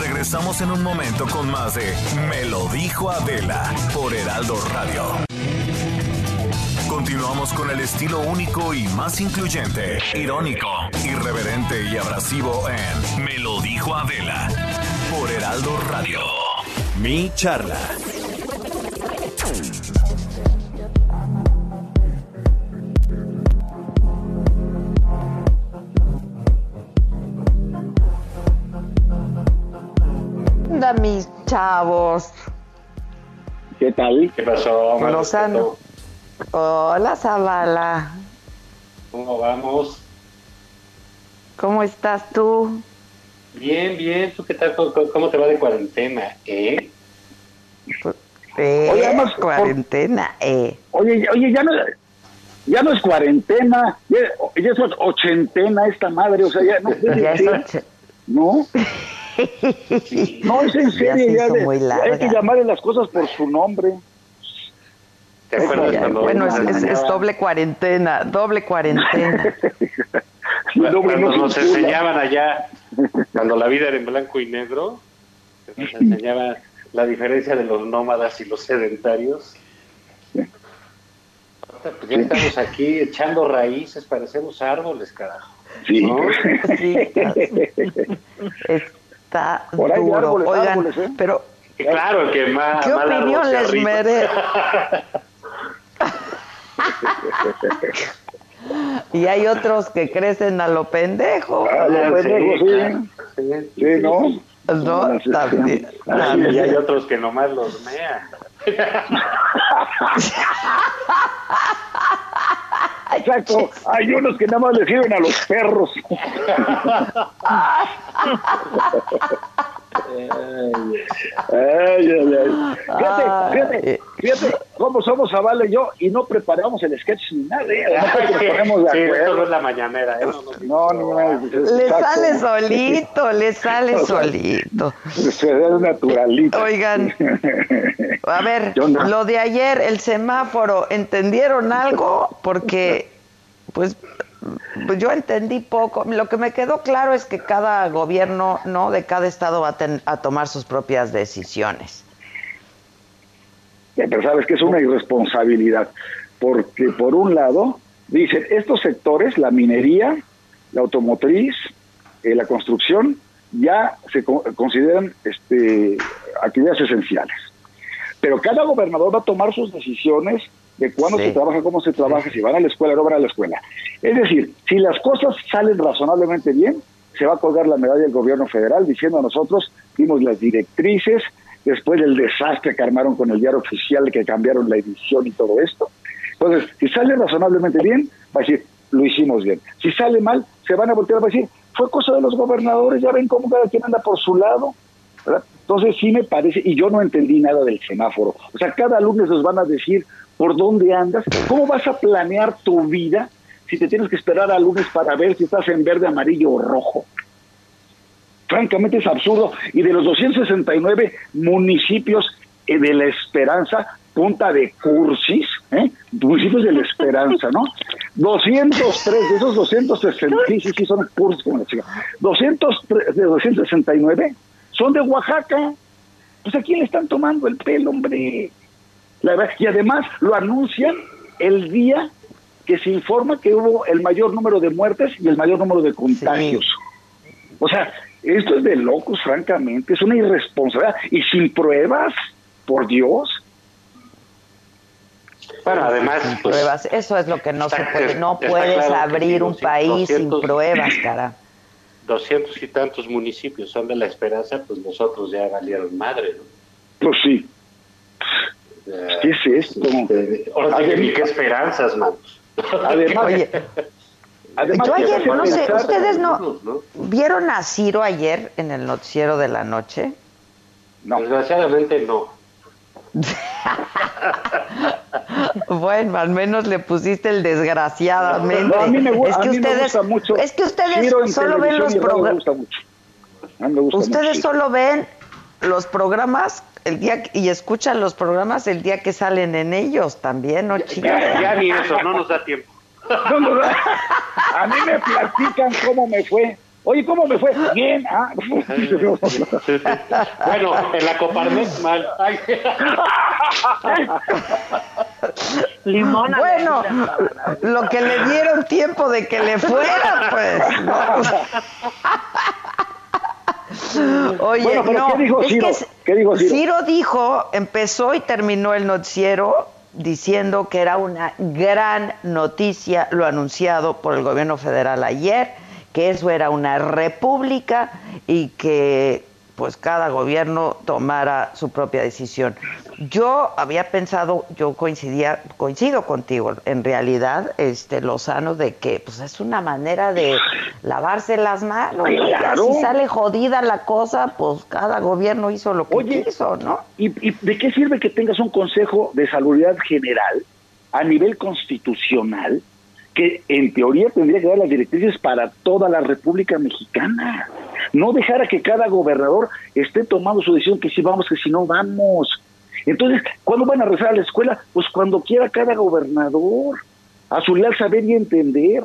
Regresamos en un momento con más de Me lo dijo Adela por Heraldo Radio. Continuamos con el estilo único y más incluyente, irónico, irreverente y abrasivo en Me lo dijo Adela por Heraldo Radio. Mi charla. Anda, mis chavos. ¿Qué tal? ¿Qué pasó? Lozano. Hola, Zavala. ¿Cómo vamos? ¿Cómo estás tú? Bien, bien. ¿Tú qué tal? ¿Cómo, cómo te va de cuarentena? ¿Eh? Eh, Oye, además, cuarentena, eh. Oye, oye, ya no, ya no es cuarentena, ya, ya es ochentena esta madre, o sea, ya no Ya es oche- ¿no? No, es en Ya serio, se ya, de- hay que llamarle las cosas por su nombre. ¿Te acuerdas Ya, cuando bueno, es, doble cuarentena, doble cuarentena. Cuando Cuando no nos enseñaban allá, cuando la vida era en blanco y negro, nos enseñaba la diferencia de los nómadas y los sedentarios. Pues ya estamos aquí echando raíces, parecemos árboles, carajo. Sí. ¿no? Sí, está Por ahí duro. árboles, Oigan, árboles, ¿eh? pero claro, que más. ¿qué opinión les merece? Y hay otros que crecen a lo pendejo. A lo pendejo, sí. Sí, Sí, ¿no? No, también. Ah, y hay otros que nomás los mean. Exacto, hay unos que nada más le sirven a los perros. Ay, ay, ay. Fíjate, fíjate, fíjate cómo somos Zavala y yo y no preparamos el sketch ni nada. ¿eh? Ponemos de Sí, esto no es la mañanera. ¿eh? No, no, No, no, no. Le sale solito, le sale solito. Se ve naturalito. Oigan, a ver, lo de ayer, el semáforo, ¿entendieron algo? Porque, pues, pues yo entendí poco. Lo que me quedó claro es que cada gobierno, ¿no? De cada estado va a, ten- a tomar sus propias decisiones. Pero sabes que es una irresponsabilidad, porque por un lado, dicen, estos sectores, la minería, la automotriz, eh, la construcción, ya se co- consideran este, actividades esenciales. Pero cada gobernador va a tomar sus decisiones de cuándo Sí. se trabaja, cómo se trabaja, si van a la escuela no van a la escuela. Es decir, si las cosas salen razonablemente bien, se va a colgar la medalla del gobierno federal diciendo a nosotros, dimos las directrices, después del desastre que armaron con el diario oficial, que cambiaron la edición y todo esto. Entonces, si sale razonablemente bien, va a decir, lo hicimos bien. Si sale mal, se van a voltear a decir, fue cosa de los gobernadores, ya ven cómo cada quien anda por su lado. ¿verdad? Entonces sí me parece, y yo no entendí nada del semáforo. O sea, cada lunes nos van a decir por dónde andas, cómo vas a planear tu vida si te tienes que esperar al lunes para ver si estás en verde, amarillo o rojo. Francamente es absurdo. Y de los 269 municipios eh, de la esperanza, punta de cursis, ¿eh? municipios de la esperanza, ¿no? 203 de esos 260, sí, sí, sí, son cursis como la chica. 203 de 269 son de Oaxaca. Pues a quién le están tomando el pelo, hombre. La verdad, y además lo anuncian el día que se informa que hubo el mayor número de muertes y el mayor número de contagios. O sea, esto es de locos, francamente, es una irresponsabilidad y sin pruebas, por Dios. Bueno, además, Sin pues, pruebas, eso es lo que no se puede. No puedes claro abrir un país sin 200 pruebas, cara. doscientos y tantos municipios son de la esperanza, pues nosotros ya valieron madre, ¿no? Pues sí. ¿Qué es esto? Ahora sí que ni Además- qué esperanzas, manos. Además, Oye, además yo ayer, no sé, ¿ustedes no vieron a Ciro ayer en el noticiero de la noche? Desgraciadamente no. Bueno, al menos le pusiste el desgraciadamente. No, a mí me, es a que mí me ustedes, gusta mucho. es que ustedes solo ven los Me programas. gusta mucho. A mí me gusta Ustedes mucho. solo ven los programas el día que- y escuchan los programas el día que salen en ellos también, ¿no, chicos? Ya, ya ni eso, no nos da tiempo. No, no, no. A mí me platican cómo me fue. Oye, ¿cómo me fue? Bien. Ah. Bueno, en la Coparmex mal. Ay. Bueno, lo que le dieron tiempo de que le fuera, pues. Oye, Bueno, pero no, ¿qué dijo es Ciro? que C- ¿Qué dijo Ciro? Ciro dijo, empezó y terminó el noticiero diciendo que era una gran noticia lo anunciado por el gobierno federal ayer, que eso era una república y que pues cada gobierno tomara su propia decisión. Yo había pensado, yo coincidía, coincido contigo, en realidad, este Lozano, de que pues es una manera de lavarse las manos. Si sale jodida la cosa, pues cada gobierno hizo lo que Oye, quiso, ¿no? ¿Y, y de qué sirve que tengas un Consejo de Salubridad General a nivel constitucional que en teoría tendría que dar las directrices para toda la República Mexicana? No dejar a que cada gobernador esté tomando su decisión que si vamos, que si no vamos. Entonces, ¿cuándo van a regresar a la escuela? Pues cuando quiera cada gobernador, a su leal saber y entender.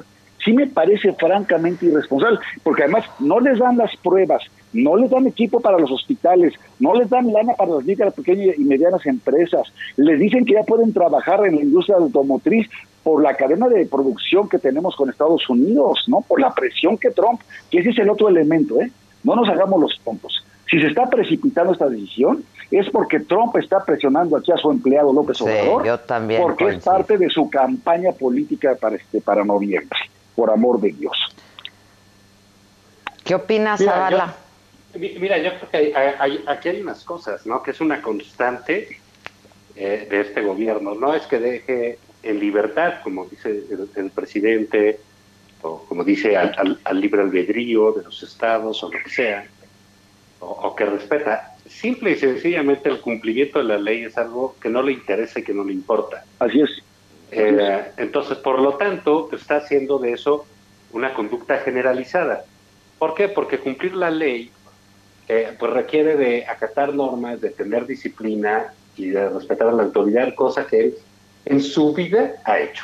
Sí me parece francamente irresponsable, porque además no les dan las pruebas, no les dan equipo para los hospitales, no les dan lana para las micro, pequeñas y medianas empresas, les dicen que ya pueden trabajar en la industria automotriz por la cadena de producción que tenemos con Estados Unidos, no por la presión que Trump, que ese es el otro elemento, ¿eh? No nos hagamos los tontos. Si se está precipitando esta decisión, es porque Trump está presionando aquí a su empleado López Sí, Obrador, yo también porque es parte de su campaña política para este para noviembre, por amor de Dios. ¿Qué opinas, Mira, yo- mira, yo creo que hay- hay- aquí hay unas cosas, ¿no? Que es una constante eh, de este gobierno. No es que deje en libertad, como dice el, el presidente, o como dice al, al- al libre albedrío de los estados, o lo que sea, o, o que respeta. Simple y sencillamente el cumplimiento de la ley es algo que no le interesa y que no le importa. Así es. Eh, entonces, por lo tanto, está haciendo de eso una conducta generalizada. ¿Por qué? Porque cumplir la ley eh, pues requiere de acatar normas, de tener disciplina y de respetar a la autoridad, cosa que él en su vida ha hecho.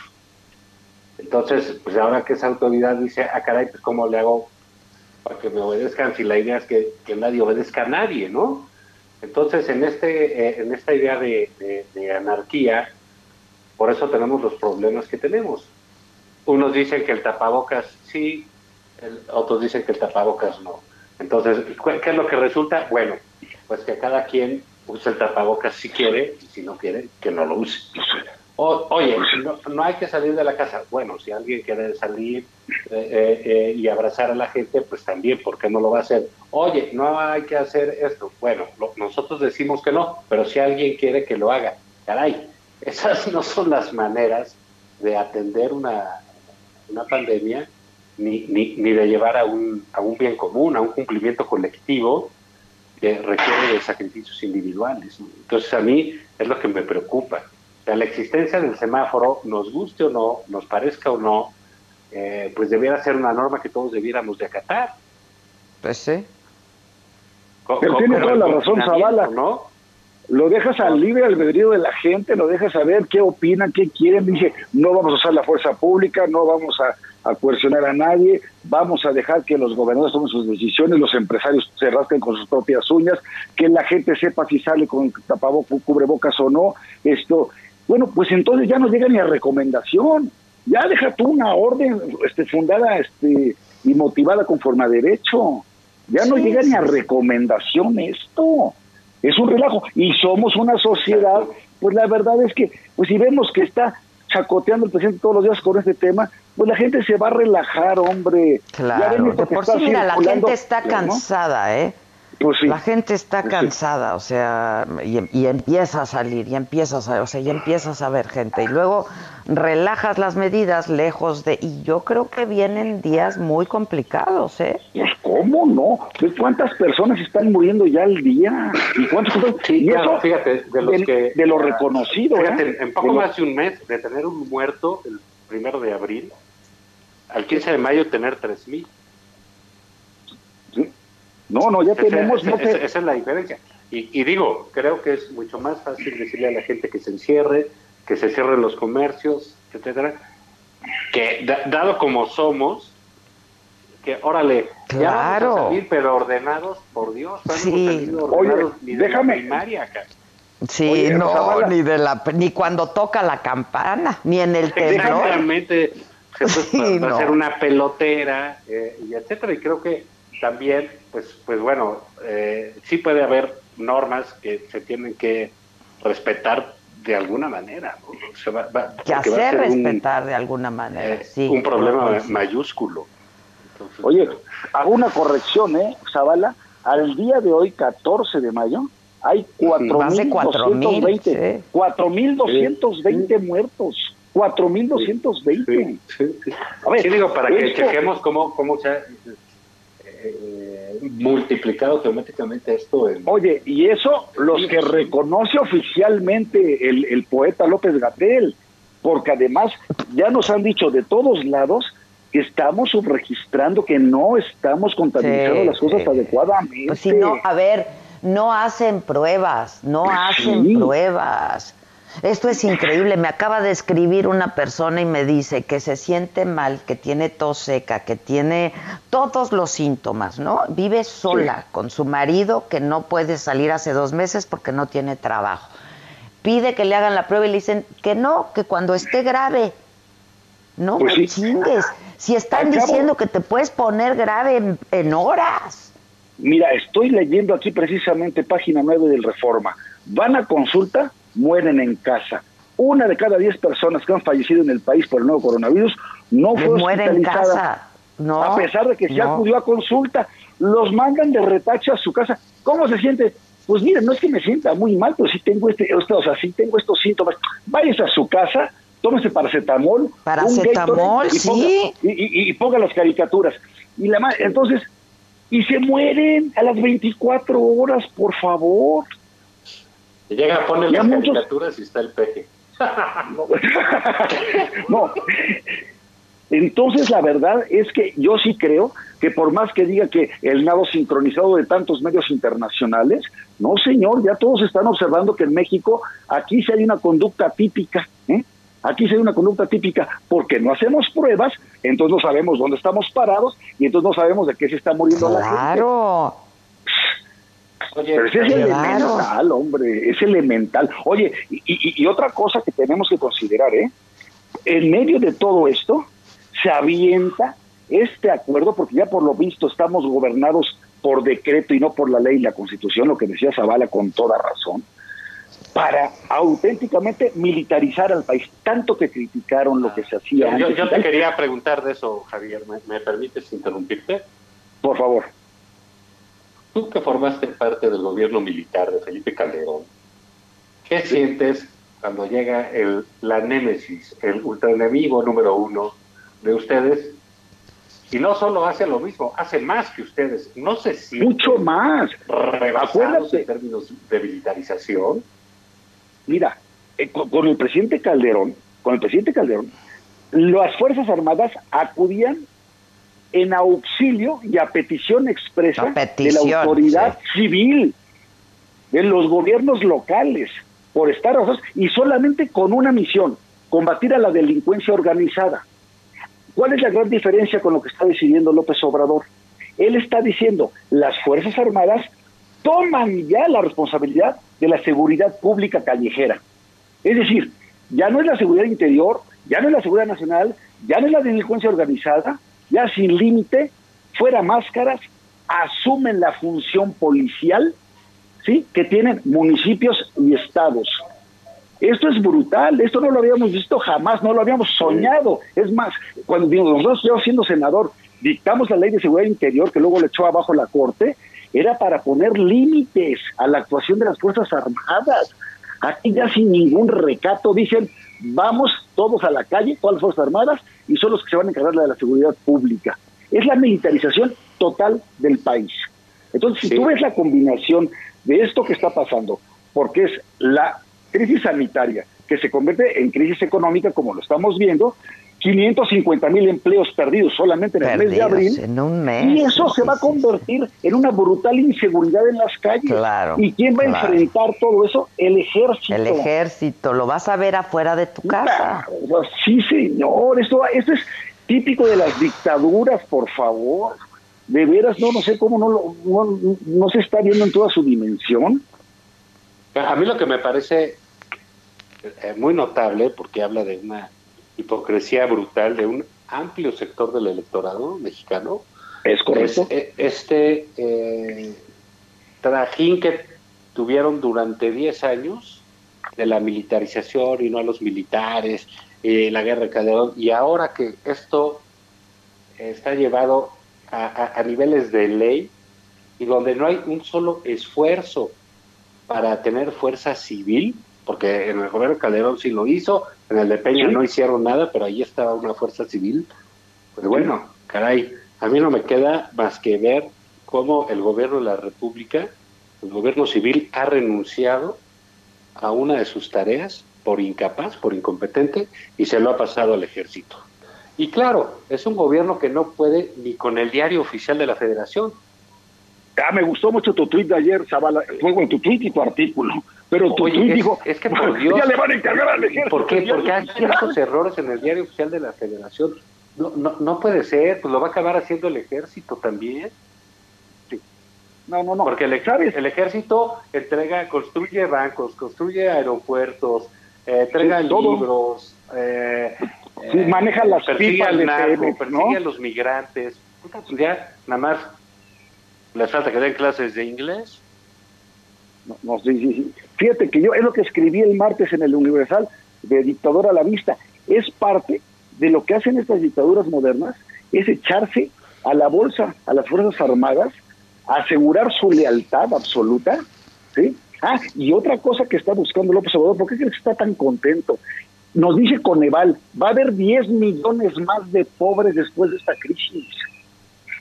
Entonces, pues ahora que esa autoridad dice, ah, caray, pues ¿cómo le hago para que me obedezcan si la idea es que, nadie obedezca a nadie, ¿no? Entonces, en, este, eh, en esta idea de, de- de anarquía, por eso tenemos los problemas que tenemos. Unos dicen que el tapabocas sí, el- otros dicen que el tapabocas no. Entonces, ¿cu- ¿qué es lo que resulta? Bueno, pues que cada quien use el tapabocas si quiere y si no quiere, que no lo use. O- oye, no, no hay que salir de la casa. Bueno, si alguien quiere salir eh, eh, eh, y abrazar a la gente, pues también, ¿por qué no lo va a hacer? Oye, no hay que hacer esto. Bueno, lo- nosotros decimos que no, pero si alguien quiere que lo haga, caray, esas no son las maneras de atender una, una pandemia ni, ni, ni de llevar a un, a un bien común, a un cumplimiento colectivo que requiere de sacrificios individuales. ¿no? Entonces a mí es lo que me preocupa. O sea, la existencia del semáforo, nos guste o no, nos parezca o no, eh, pues debiera ser una norma que todos debiéramos de acatar. Pues sí. Co- Pero co- tiene toda la razón, Zavala. ¿no? Lo dejas al libre albedrío de la gente, lo dejas saber qué opinan, qué quieren. Dice, no vamos a usar la fuerza pública, no vamos a, a coercionar a nadie, vamos a dejar que los gobernadores tomen sus decisiones, los empresarios se rasquen con sus propias uñas, que la gente sepa si sale con tapabocas, cubrebocas o no. Esto, bueno, pues entonces ya no llega ni a recomendación. Ya deja tú una orden este, fundada este, y motivada conforme a derecho. Ya no llega ni a recomendación esto es un relajo. Y somos una sociedad, pues la verdad es que, pues si vemos que está chacoteando el presidente todos los días con este tema, pues la gente se va a relajar, hombre. Claro, de por sí, mira, la gente está cansada, ¿eh? Pues la gente está cansada, o sea, y, empieza a salir, y empiezas a, o sea, y empiezas a ver gente, y luego relajas las medidas lejos de, y yo creo que vienen días muy complicados, ¿eh? Pues cómo no, ¿cuántas personas están muriendo ya al día? ¿Y cuántos? y eso, fíjate, de los que, de lo reconocido, fíjate, ¿eh? en poco más de un mes de tener un muerto el primero de abril, al 15 de mayo tener tres mil. No, no, ya tenemos... Esa, es la diferencia. Y, digo, creo que es mucho más fácil decirle a la gente que se encierre, que se cierren los comercios, etcétera, que dado como somos, que órale, ya vamos a salir, pero ordenados, por Dios, sí. Oye, déjame. primaria Sí, no, ni de la ni cuando toca la campana, ni en el temblor. Exactamente, va, a ser una pelotera, eh, y etcétera, y creo que también, pues, pues bueno, eh, sí puede haber normas que se tienen que respetar de alguna manera. Va, que hacer respetar de alguna manera, eh, sí. Un problema mayúsculo. Oye, hago una corrección, ¿eh, Zavala? Al día de hoy, 14 de mayo, hay 4.220 4.220 muertos. 4.220. Sí, A ver, digo, para que chequemos cómo, cómo se eh, multiplicado geométricamente esto. Oye, y eso los que reconoce oficialmente el, el poeta López Gatel, porque además ya nos han dicho de todos lados que estamos subregistrando, que no estamos contaminando las cosas adecuadamente. Pues si no, a ver, no hacen pruebas, no pues hacen pruebas. Esto es increíble. Me acaba de escribir una persona y me dice que se siente mal, que tiene tos seca, que tiene todos los síntomas, ¿no? Vive sola con su marido que no puede salir hace dos meses porque no tiene trabajo. Pide que le hagan la prueba y le dicen que no, que cuando esté grave. No pues me chingues. Si están diciendo que te puedes poner grave en, en horas. Mira, estoy leyendo aquí precisamente página 9 del Reforma. Van a consulta mueren en casa. Una de cada diez personas que han fallecido en el país por el nuevo coronavirus no fue hospitalizada. No, a pesar de que se acudió a consulta, los mandan de retache a su casa. ¿Cómo se siente? Pues mire, no es que me sienta muy mal, pero sí tengo este, o sea, sí tengo estos síntomas. Váyase a su casa, tómese paracetamol, paracetamol, y sí, y, ponga las caricaturas. Y la entonces, y se mueren a las 24 horas, por favor. Llega, a poner las caricaturas y está el peje. no. Entonces, la verdad es que yo sí creo que por más que diga que el nado sincronizado de tantos medios internacionales, no, señor, ya todos están observando que en México aquí sí hay una conducta típica, ¿eh? Aquí sí hay una conducta típica porque no hacemos pruebas, entonces no sabemos dónde estamos parados y entonces no sabemos de qué se está muriendo la gente. Claro. Pero es elemental, hombre, es elemental. Oye, y, otra cosa que tenemos que considerar, ¿eh? En medio de todo esto, se avienta este acuerdo, porque ya por lo visto estamos gobernados por decreto y no por la ley y la constitución, lo que decía Zavala con toda razón, para auténticamente militarizar al país, tanto que criticaron lo que se hacía. Yo, yo te quería preguntar de eso, Javier, ¿me permites interrumpirte? Por favor. Tú que formaste parte del gobierno militar de Felipe Calderón, ¿qué sientes cuando llega el, la némesis, el ultraenemigo número uno de ustedes? Y no solo hace lo mismo, hace más que ustedes. No sé si mucho más rebasados en términos de militarización. Mira, eh, con el presidente Calderón, con el presidente Calderón, las fuerzas armadas acudían en auxilio y a petición expresa de la autoridad civil. de los gobiernos locales por estar y solamente con una misión, combatir a la delincuencia organizada. ¿Cuál es la gran diferencia con lo que está decidiendo López Obrador? Él está diciendo, las Fuerzas Armadas toman ya la responsabilidad de la seguridad pública callejera. Es decir, ya no es la seguridad interior, ya no es la seguridad nacional, ya no es la delincuencia organizada, ya sin límite, fuera máscaras, asumen la función policial, ¿sí? Que tienen municipios y estados. Esto es brutal, esto no lo habíamos visto jamás, no lo habíamos soñado. Es más, cuando nosotros, yo siendo senador, dictamos la ley de seguridad interior que luego le echó abajo la Corte, era para poner límites a la actuación de las Fuerzas Armadas. Aquí ya sin ningún recato dicen, vamos todos a la calle, todas las Fuerzas Armadas, y son los que se van a encargar de la seguridad pública. Es la militarización total del país. Entonces, si tú ves la combinación de esto que está pasando, porque es la crisis sanitaria que se convierte en crisis económica, como lo estamos viendo, 550 mil empleos perdidos solamente en el mes de abril. y eso se va a convertir en una brutal inseguridad en las calles. ¿Y quién va a enfrentar todo eso? El ejército. El ejército. Lo vas a ver afuera de tu casa. sí, señor. Esto, esto es típico de las dictaduras, por favor. De veras, no, no sé cómo no, no, no se está viendo en toda su dimensión. A mí lo que me parece eh, muy notable, porque habla de una hipocresía brutal de un amplio sector del electorado mexicano. Es correcto. Eh, este eh, trajín que tuvieron durante 10 años de la militarización y no a los militares, eh, la guerra de Calderón, y ahora que esto está llevado a, a niveles de ley y donde no hay un solo esfuerzo para tener fuerza civil, porque en el gobierno Calderón sí lo hizo, en el de Peña no hicieron nada, pero ahí estaba una fuerza civil. Pues bueno, caray, a mí no me queda más que ver cómo el gobierno de la República, el gobierno civil, ha renunciado a una de sus tareas por incapaz, por incompetente, y se lo ha pasado al ejército. Y claro, es un gobierno que no puede ni con el diario oficial de la federación, Ah, me gustó mucho tu tweet de ayer, Zavala. Fue bueno, tu tweet y tu artículo. Pero tu tweet dijo, es que por Dios, ya le van a encargar al ejército. ¿Por qué? Porque hay ciertos errores en el diario oficial de la federación. No, no, no puede ser, pues lo va a acabar haciendo el ejército también. No, no, no. Porque el, el, ejército entrega, construye bancos, construye aeropuertos, eh, entrega libros, eh, maneja las persigue al narco, persigue a los migrantes. Pues ya, nada más ¿Les falta que den clases de inglés? No, no sí, sí, sí. Fíjate que yo es lo que escribí el martes en el Universal de Dictador a la Vista. Es parte de lo que hacen estas dictaduras modernas, es echarse a la bolsa, a las Fuerzas Armadas, asegurar su lealtad absoluta, ¿sí? Ah, y otra cosa que está buscando López Obrador, ¿por qué crees que está tan contento? Nos dice Coneval, va a haber 10 millones más de pobres después de esta crisis.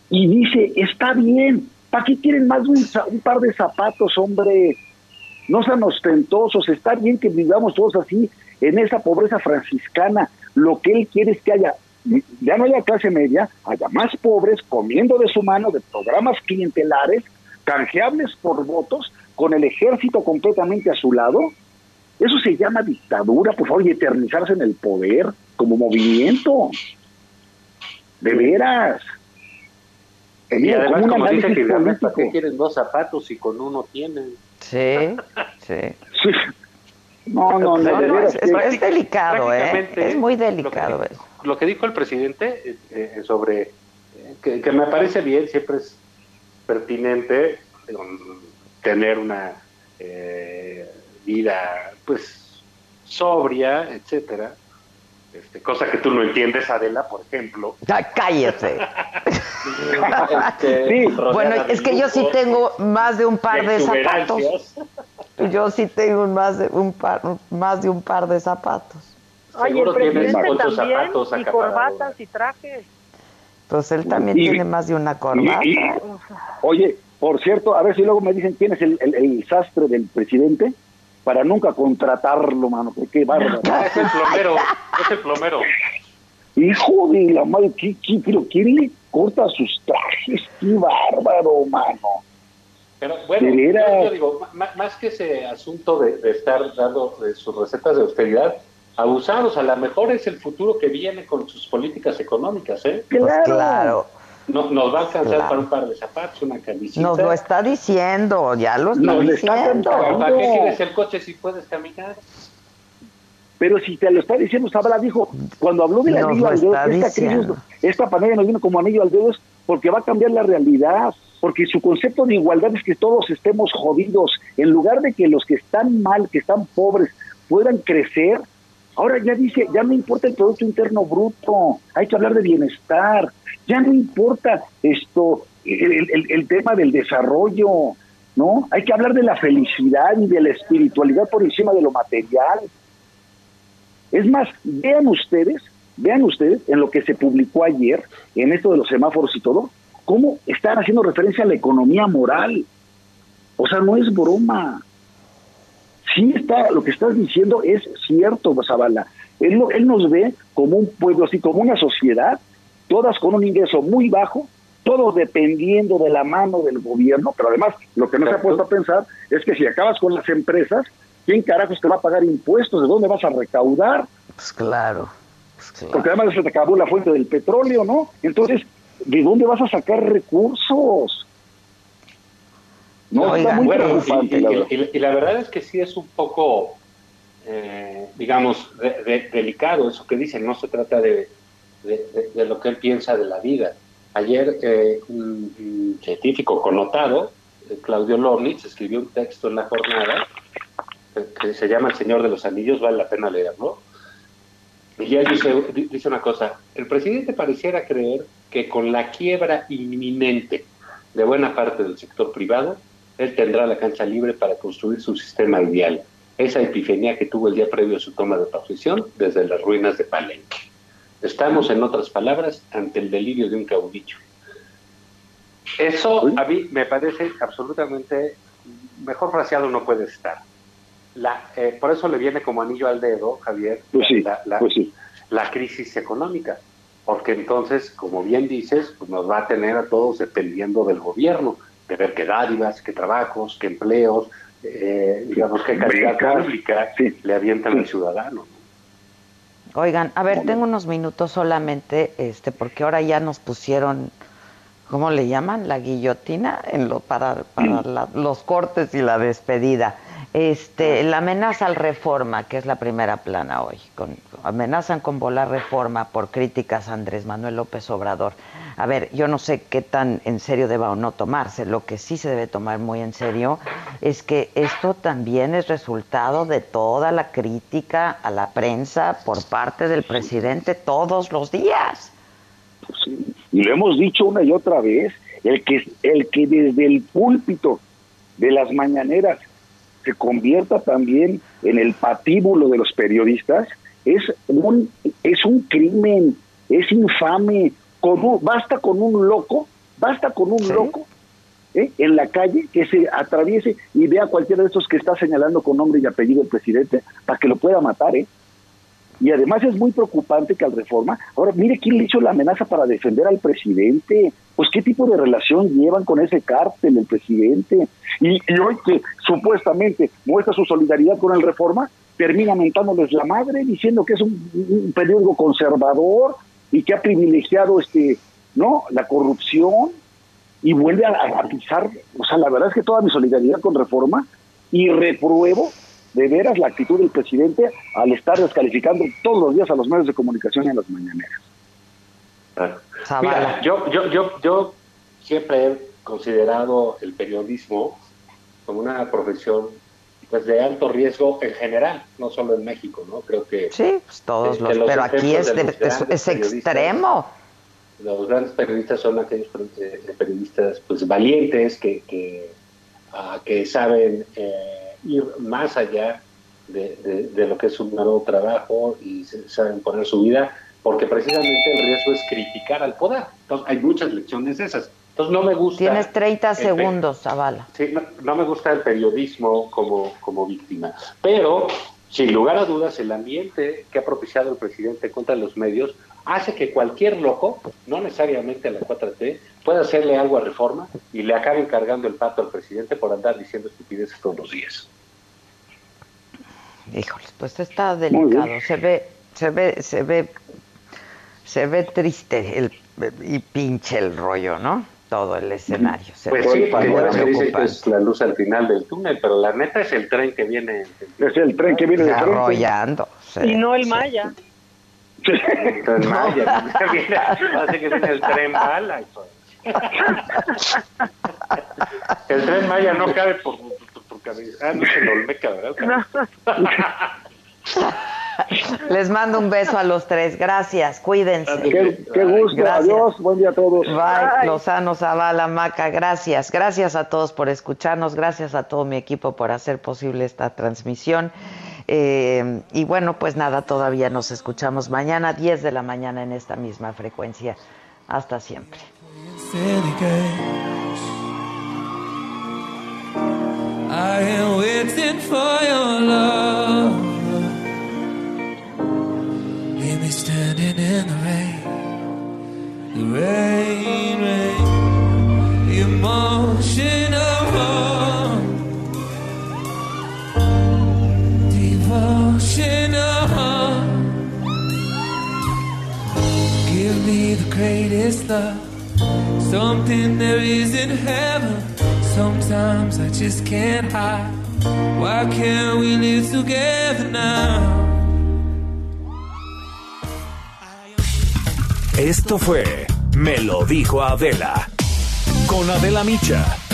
Y dice, está bien, ¿Para qué quieren más un, par de zapatos, hombre? No sean ostentosos, está bien que vivamos todos así en esa pobreza franciscana. Lo que él quiere es que haya, ya no haya clase media, haya más pobres comiendo de su mano de programas clientelares, canjeables por votos, con el ejército completamente a su lado. Eso se llama dictadura, por favor, y eternizarse en el poder como movimiento. De veras. Y además, como dice que ¿para qué quieren dos zapatos y con uno tienen? Sí, sí. No, no, no, es, delicado, ¿eh? Es muy delicado lo que, eso. Lo que dijo el presidente eh, eh, sobre, eh, que, me parece bien, siempre es pertinente tener una vida, pues, sobria, etcétera, este, cosa que tú no entiendes, Adela, por ejemplo. cállate. Este, bueno, es que yo sí tengo más de un par de, zapatos. Yo sí tengo más de un par, más de un par de zapatos. Ay, el presidente también, zapatos y corbatas y trajes. Pues él también tiene más de una corbata. oye, por cierto, a ver si luego me dicen quién es el, el sastre del presidente para nunca contratarlo, mano, porque qué bárbaro. es el plomero, es el plomero. Hijo de la madre, ¿qué, qué, pero ¿quién le corta sus trajes? Qué bárbaro, mano. Pero bueno, yo, digo, más, que ese asunto de, estar dando sus recetas de austeridad, abusados, a lo mejor es el futuro que viene con sus políticas económicas, ¿eh? claro. No, nos va a alcanzar para un par de zapatos, una camiseta. Nos lo está diciendo, ya lo está diciendo. ¿Para qué quieres el coche si puedes caminar? Pero si te lo está diciendo, Sabala dijo, cuando habló del anillo al dedo, esta crisis, esta pandemia nos vino como anillo al dedo, porque va a cambiar la realidad, porque su concepto de igualdad es que todos estemos jodidos, en lugar de que los que están mal, que están pobres, puedan crecer, ahora ya dice, ya no importa el Producto Interno Bruto, hay que hablar de bienestar, ya no importa esto, el, tema del desarrollo, ¿no? Hay que hablar de la felicidad y de la espiritualidad por encima de lo material. Es más, vean ustedes, vean ustedes en lo que se publicó ayer, en esto de los semáforos y todo, cómo están haciendo referencia a la economía moral. O sea, no es broma. Sí está, lo que estás diciendo es cierto, Zavala. Él, él nos ve como un pueblo, así como una sociedad, todas con un ingreso muy bajo, todos dependiendo de la mano del gobierno, pero además lo que no se ha puesto a pensar es que si acabas con las empresas, ¿quién carajos te va a pagar impuestos? ¿De dónde vas a recaudar? Pues claro, pues Porque además se te acabó la fuente del petróleo, ¿no? Entonces, ¿de dónde vas a sacar recursos? No, bueno, y, la verdad es que sí es un poco, eh, digamos, delicado eso que dicen, no se trata de, lo que él piensa de la vida. Ayer eh, un, científico connotado, eh, Claudio Lornitz, escribió un texto en la jornada que se llama El Señor de los Anillos, vale la pena leerlo. Y ya dice, dice una cosa, el presidente pareciera creer que con la quiebra inminente de buena parte del sector privado, él tendrá la cancha libre para construir su sistema ideal. Esa epifanía que tuvo el día previo a su toma de posesión desde las ruinas de Palenque. Estamos, en otras palabras, ante el delirio de un caudillo. Eso a mí me parece absolutamente mejor fraseado no puede estar. La, eh, por eso le viene como anillo al dedo, Javier, pues la, pues la, crisis económica, porque entonces, como bien dices, pues nos va a tener a todos dependiendo del gobierno, de ver qué dádivas, qué trabajos, qué empleos, eh, digamos, qué calidad pública le avientan al ciudadano. Oigan, a ver, tengo unos minutos solamente, este, porque ahora ya nos pusieron, ¿cómo le llaman? La guillotina en lo, para, para los cortes y la despedida. Este, la amenaza al reforma, que es la primera plana hoy, con, amenazan con volar reforma por críticas a Andrés Manuel López Obrador. A ver, yo no sé qué tan en serio deba o no tomarse. Lo que sí se debe tomar muy en serio es que esto también es resultado de toda la crítica a la prensa por parte del presidente todos los días. Y lo hemos dicho una y otra vez, el que, el que desde el púlpito de las mañaneras se convierta también en el patíbulo de los periodistas es un es un crimen, es infame. Con basta con un loco, basta con un loco ¿eh? en la calle que se atraviese y vea cualquiera de estos que está señalando con nombre y apellido el presidente para que lo pueda matar, ¿eh? Y además es muy preocupante que al reforma, ahora mire quién le hizo la amenaza para defender al presidente, pues qué tipo de relación llevan con ese cártel el presidente. Y, hoy que supuestamente muestra su solidaridad con el reforma, termina mentándoles la madre, diciendo que es un, periódico conservador y que ha privilegiado este, ¿no? la corrupción y vuelve a, a pisar, o sea, la verdad es que toda mi solidaridad con reforma y repruebo de veras la actitud del presidente al estar descalificando todos los días a los medios de comunicación en las mañaneras. Mira, yo, yo, yo, yo siempre he considerado el periodismo como una profesión pues de alto riesgo en general, no solo en México, ¿no? Creo que sí, pues todos los, pero aquí es, es, extremo. Los grandes periodistas son aquellos eh, periodistas pues valientes que que, ah, que saben eh, ir más allá de, lo que es un nuevo trabajo y saben poner su vida, porque precisamente el riesgo es criticar al poder. Entonces, hay muchas lecciones esas. Entonces, no me gusta. Tienes 30 segundos, Zavala. Sí, no, me gusta el periodismo como, como víctima. Pero, sin lugar a dudas, el ambiente que ha propiciado el presidente contra los medios hace que cualquier loco, no necesariamente a la 4T, pueda hacerle algo a reforma y le acabe cargando el pato al presidente por andar diciendo estupideces todos los días. Híjole, pues está delicado, se ve, se ve, se ve, se ve triste el, y pinche el rollo, ¿no? Todo el escenario. Se pues sí, que dice que es la luz al final del túnel, pero la neta es el tren que viene. Es el tren que viene desarrollando. y no el Maya. El tren Maya. Parece que viene el tren bala. el tren Maya no cabe por Ah, no se lo Olmeca, ¿verdad? Les mando un beso a los tres. Gracias. Cuídense. Qué, gusto. Adiós. Buen día a todos. Bye. Lozano, Zavala, Maca. Gracias. Gracias a todos por escucharnos. Gracias a todo mi equipo por hacer posible esta transmisión. Eh, y bueno, pues nada, todavía nos escuchamos mañana, 10 de la mañana en esta misma frecuencia. Hasta siempre. I am love. In greatest love, something there is in heaven Sometimes I just can't hide. Why can't we live together now? Esto fue Me lo dijo Adela. Con Adela Micha.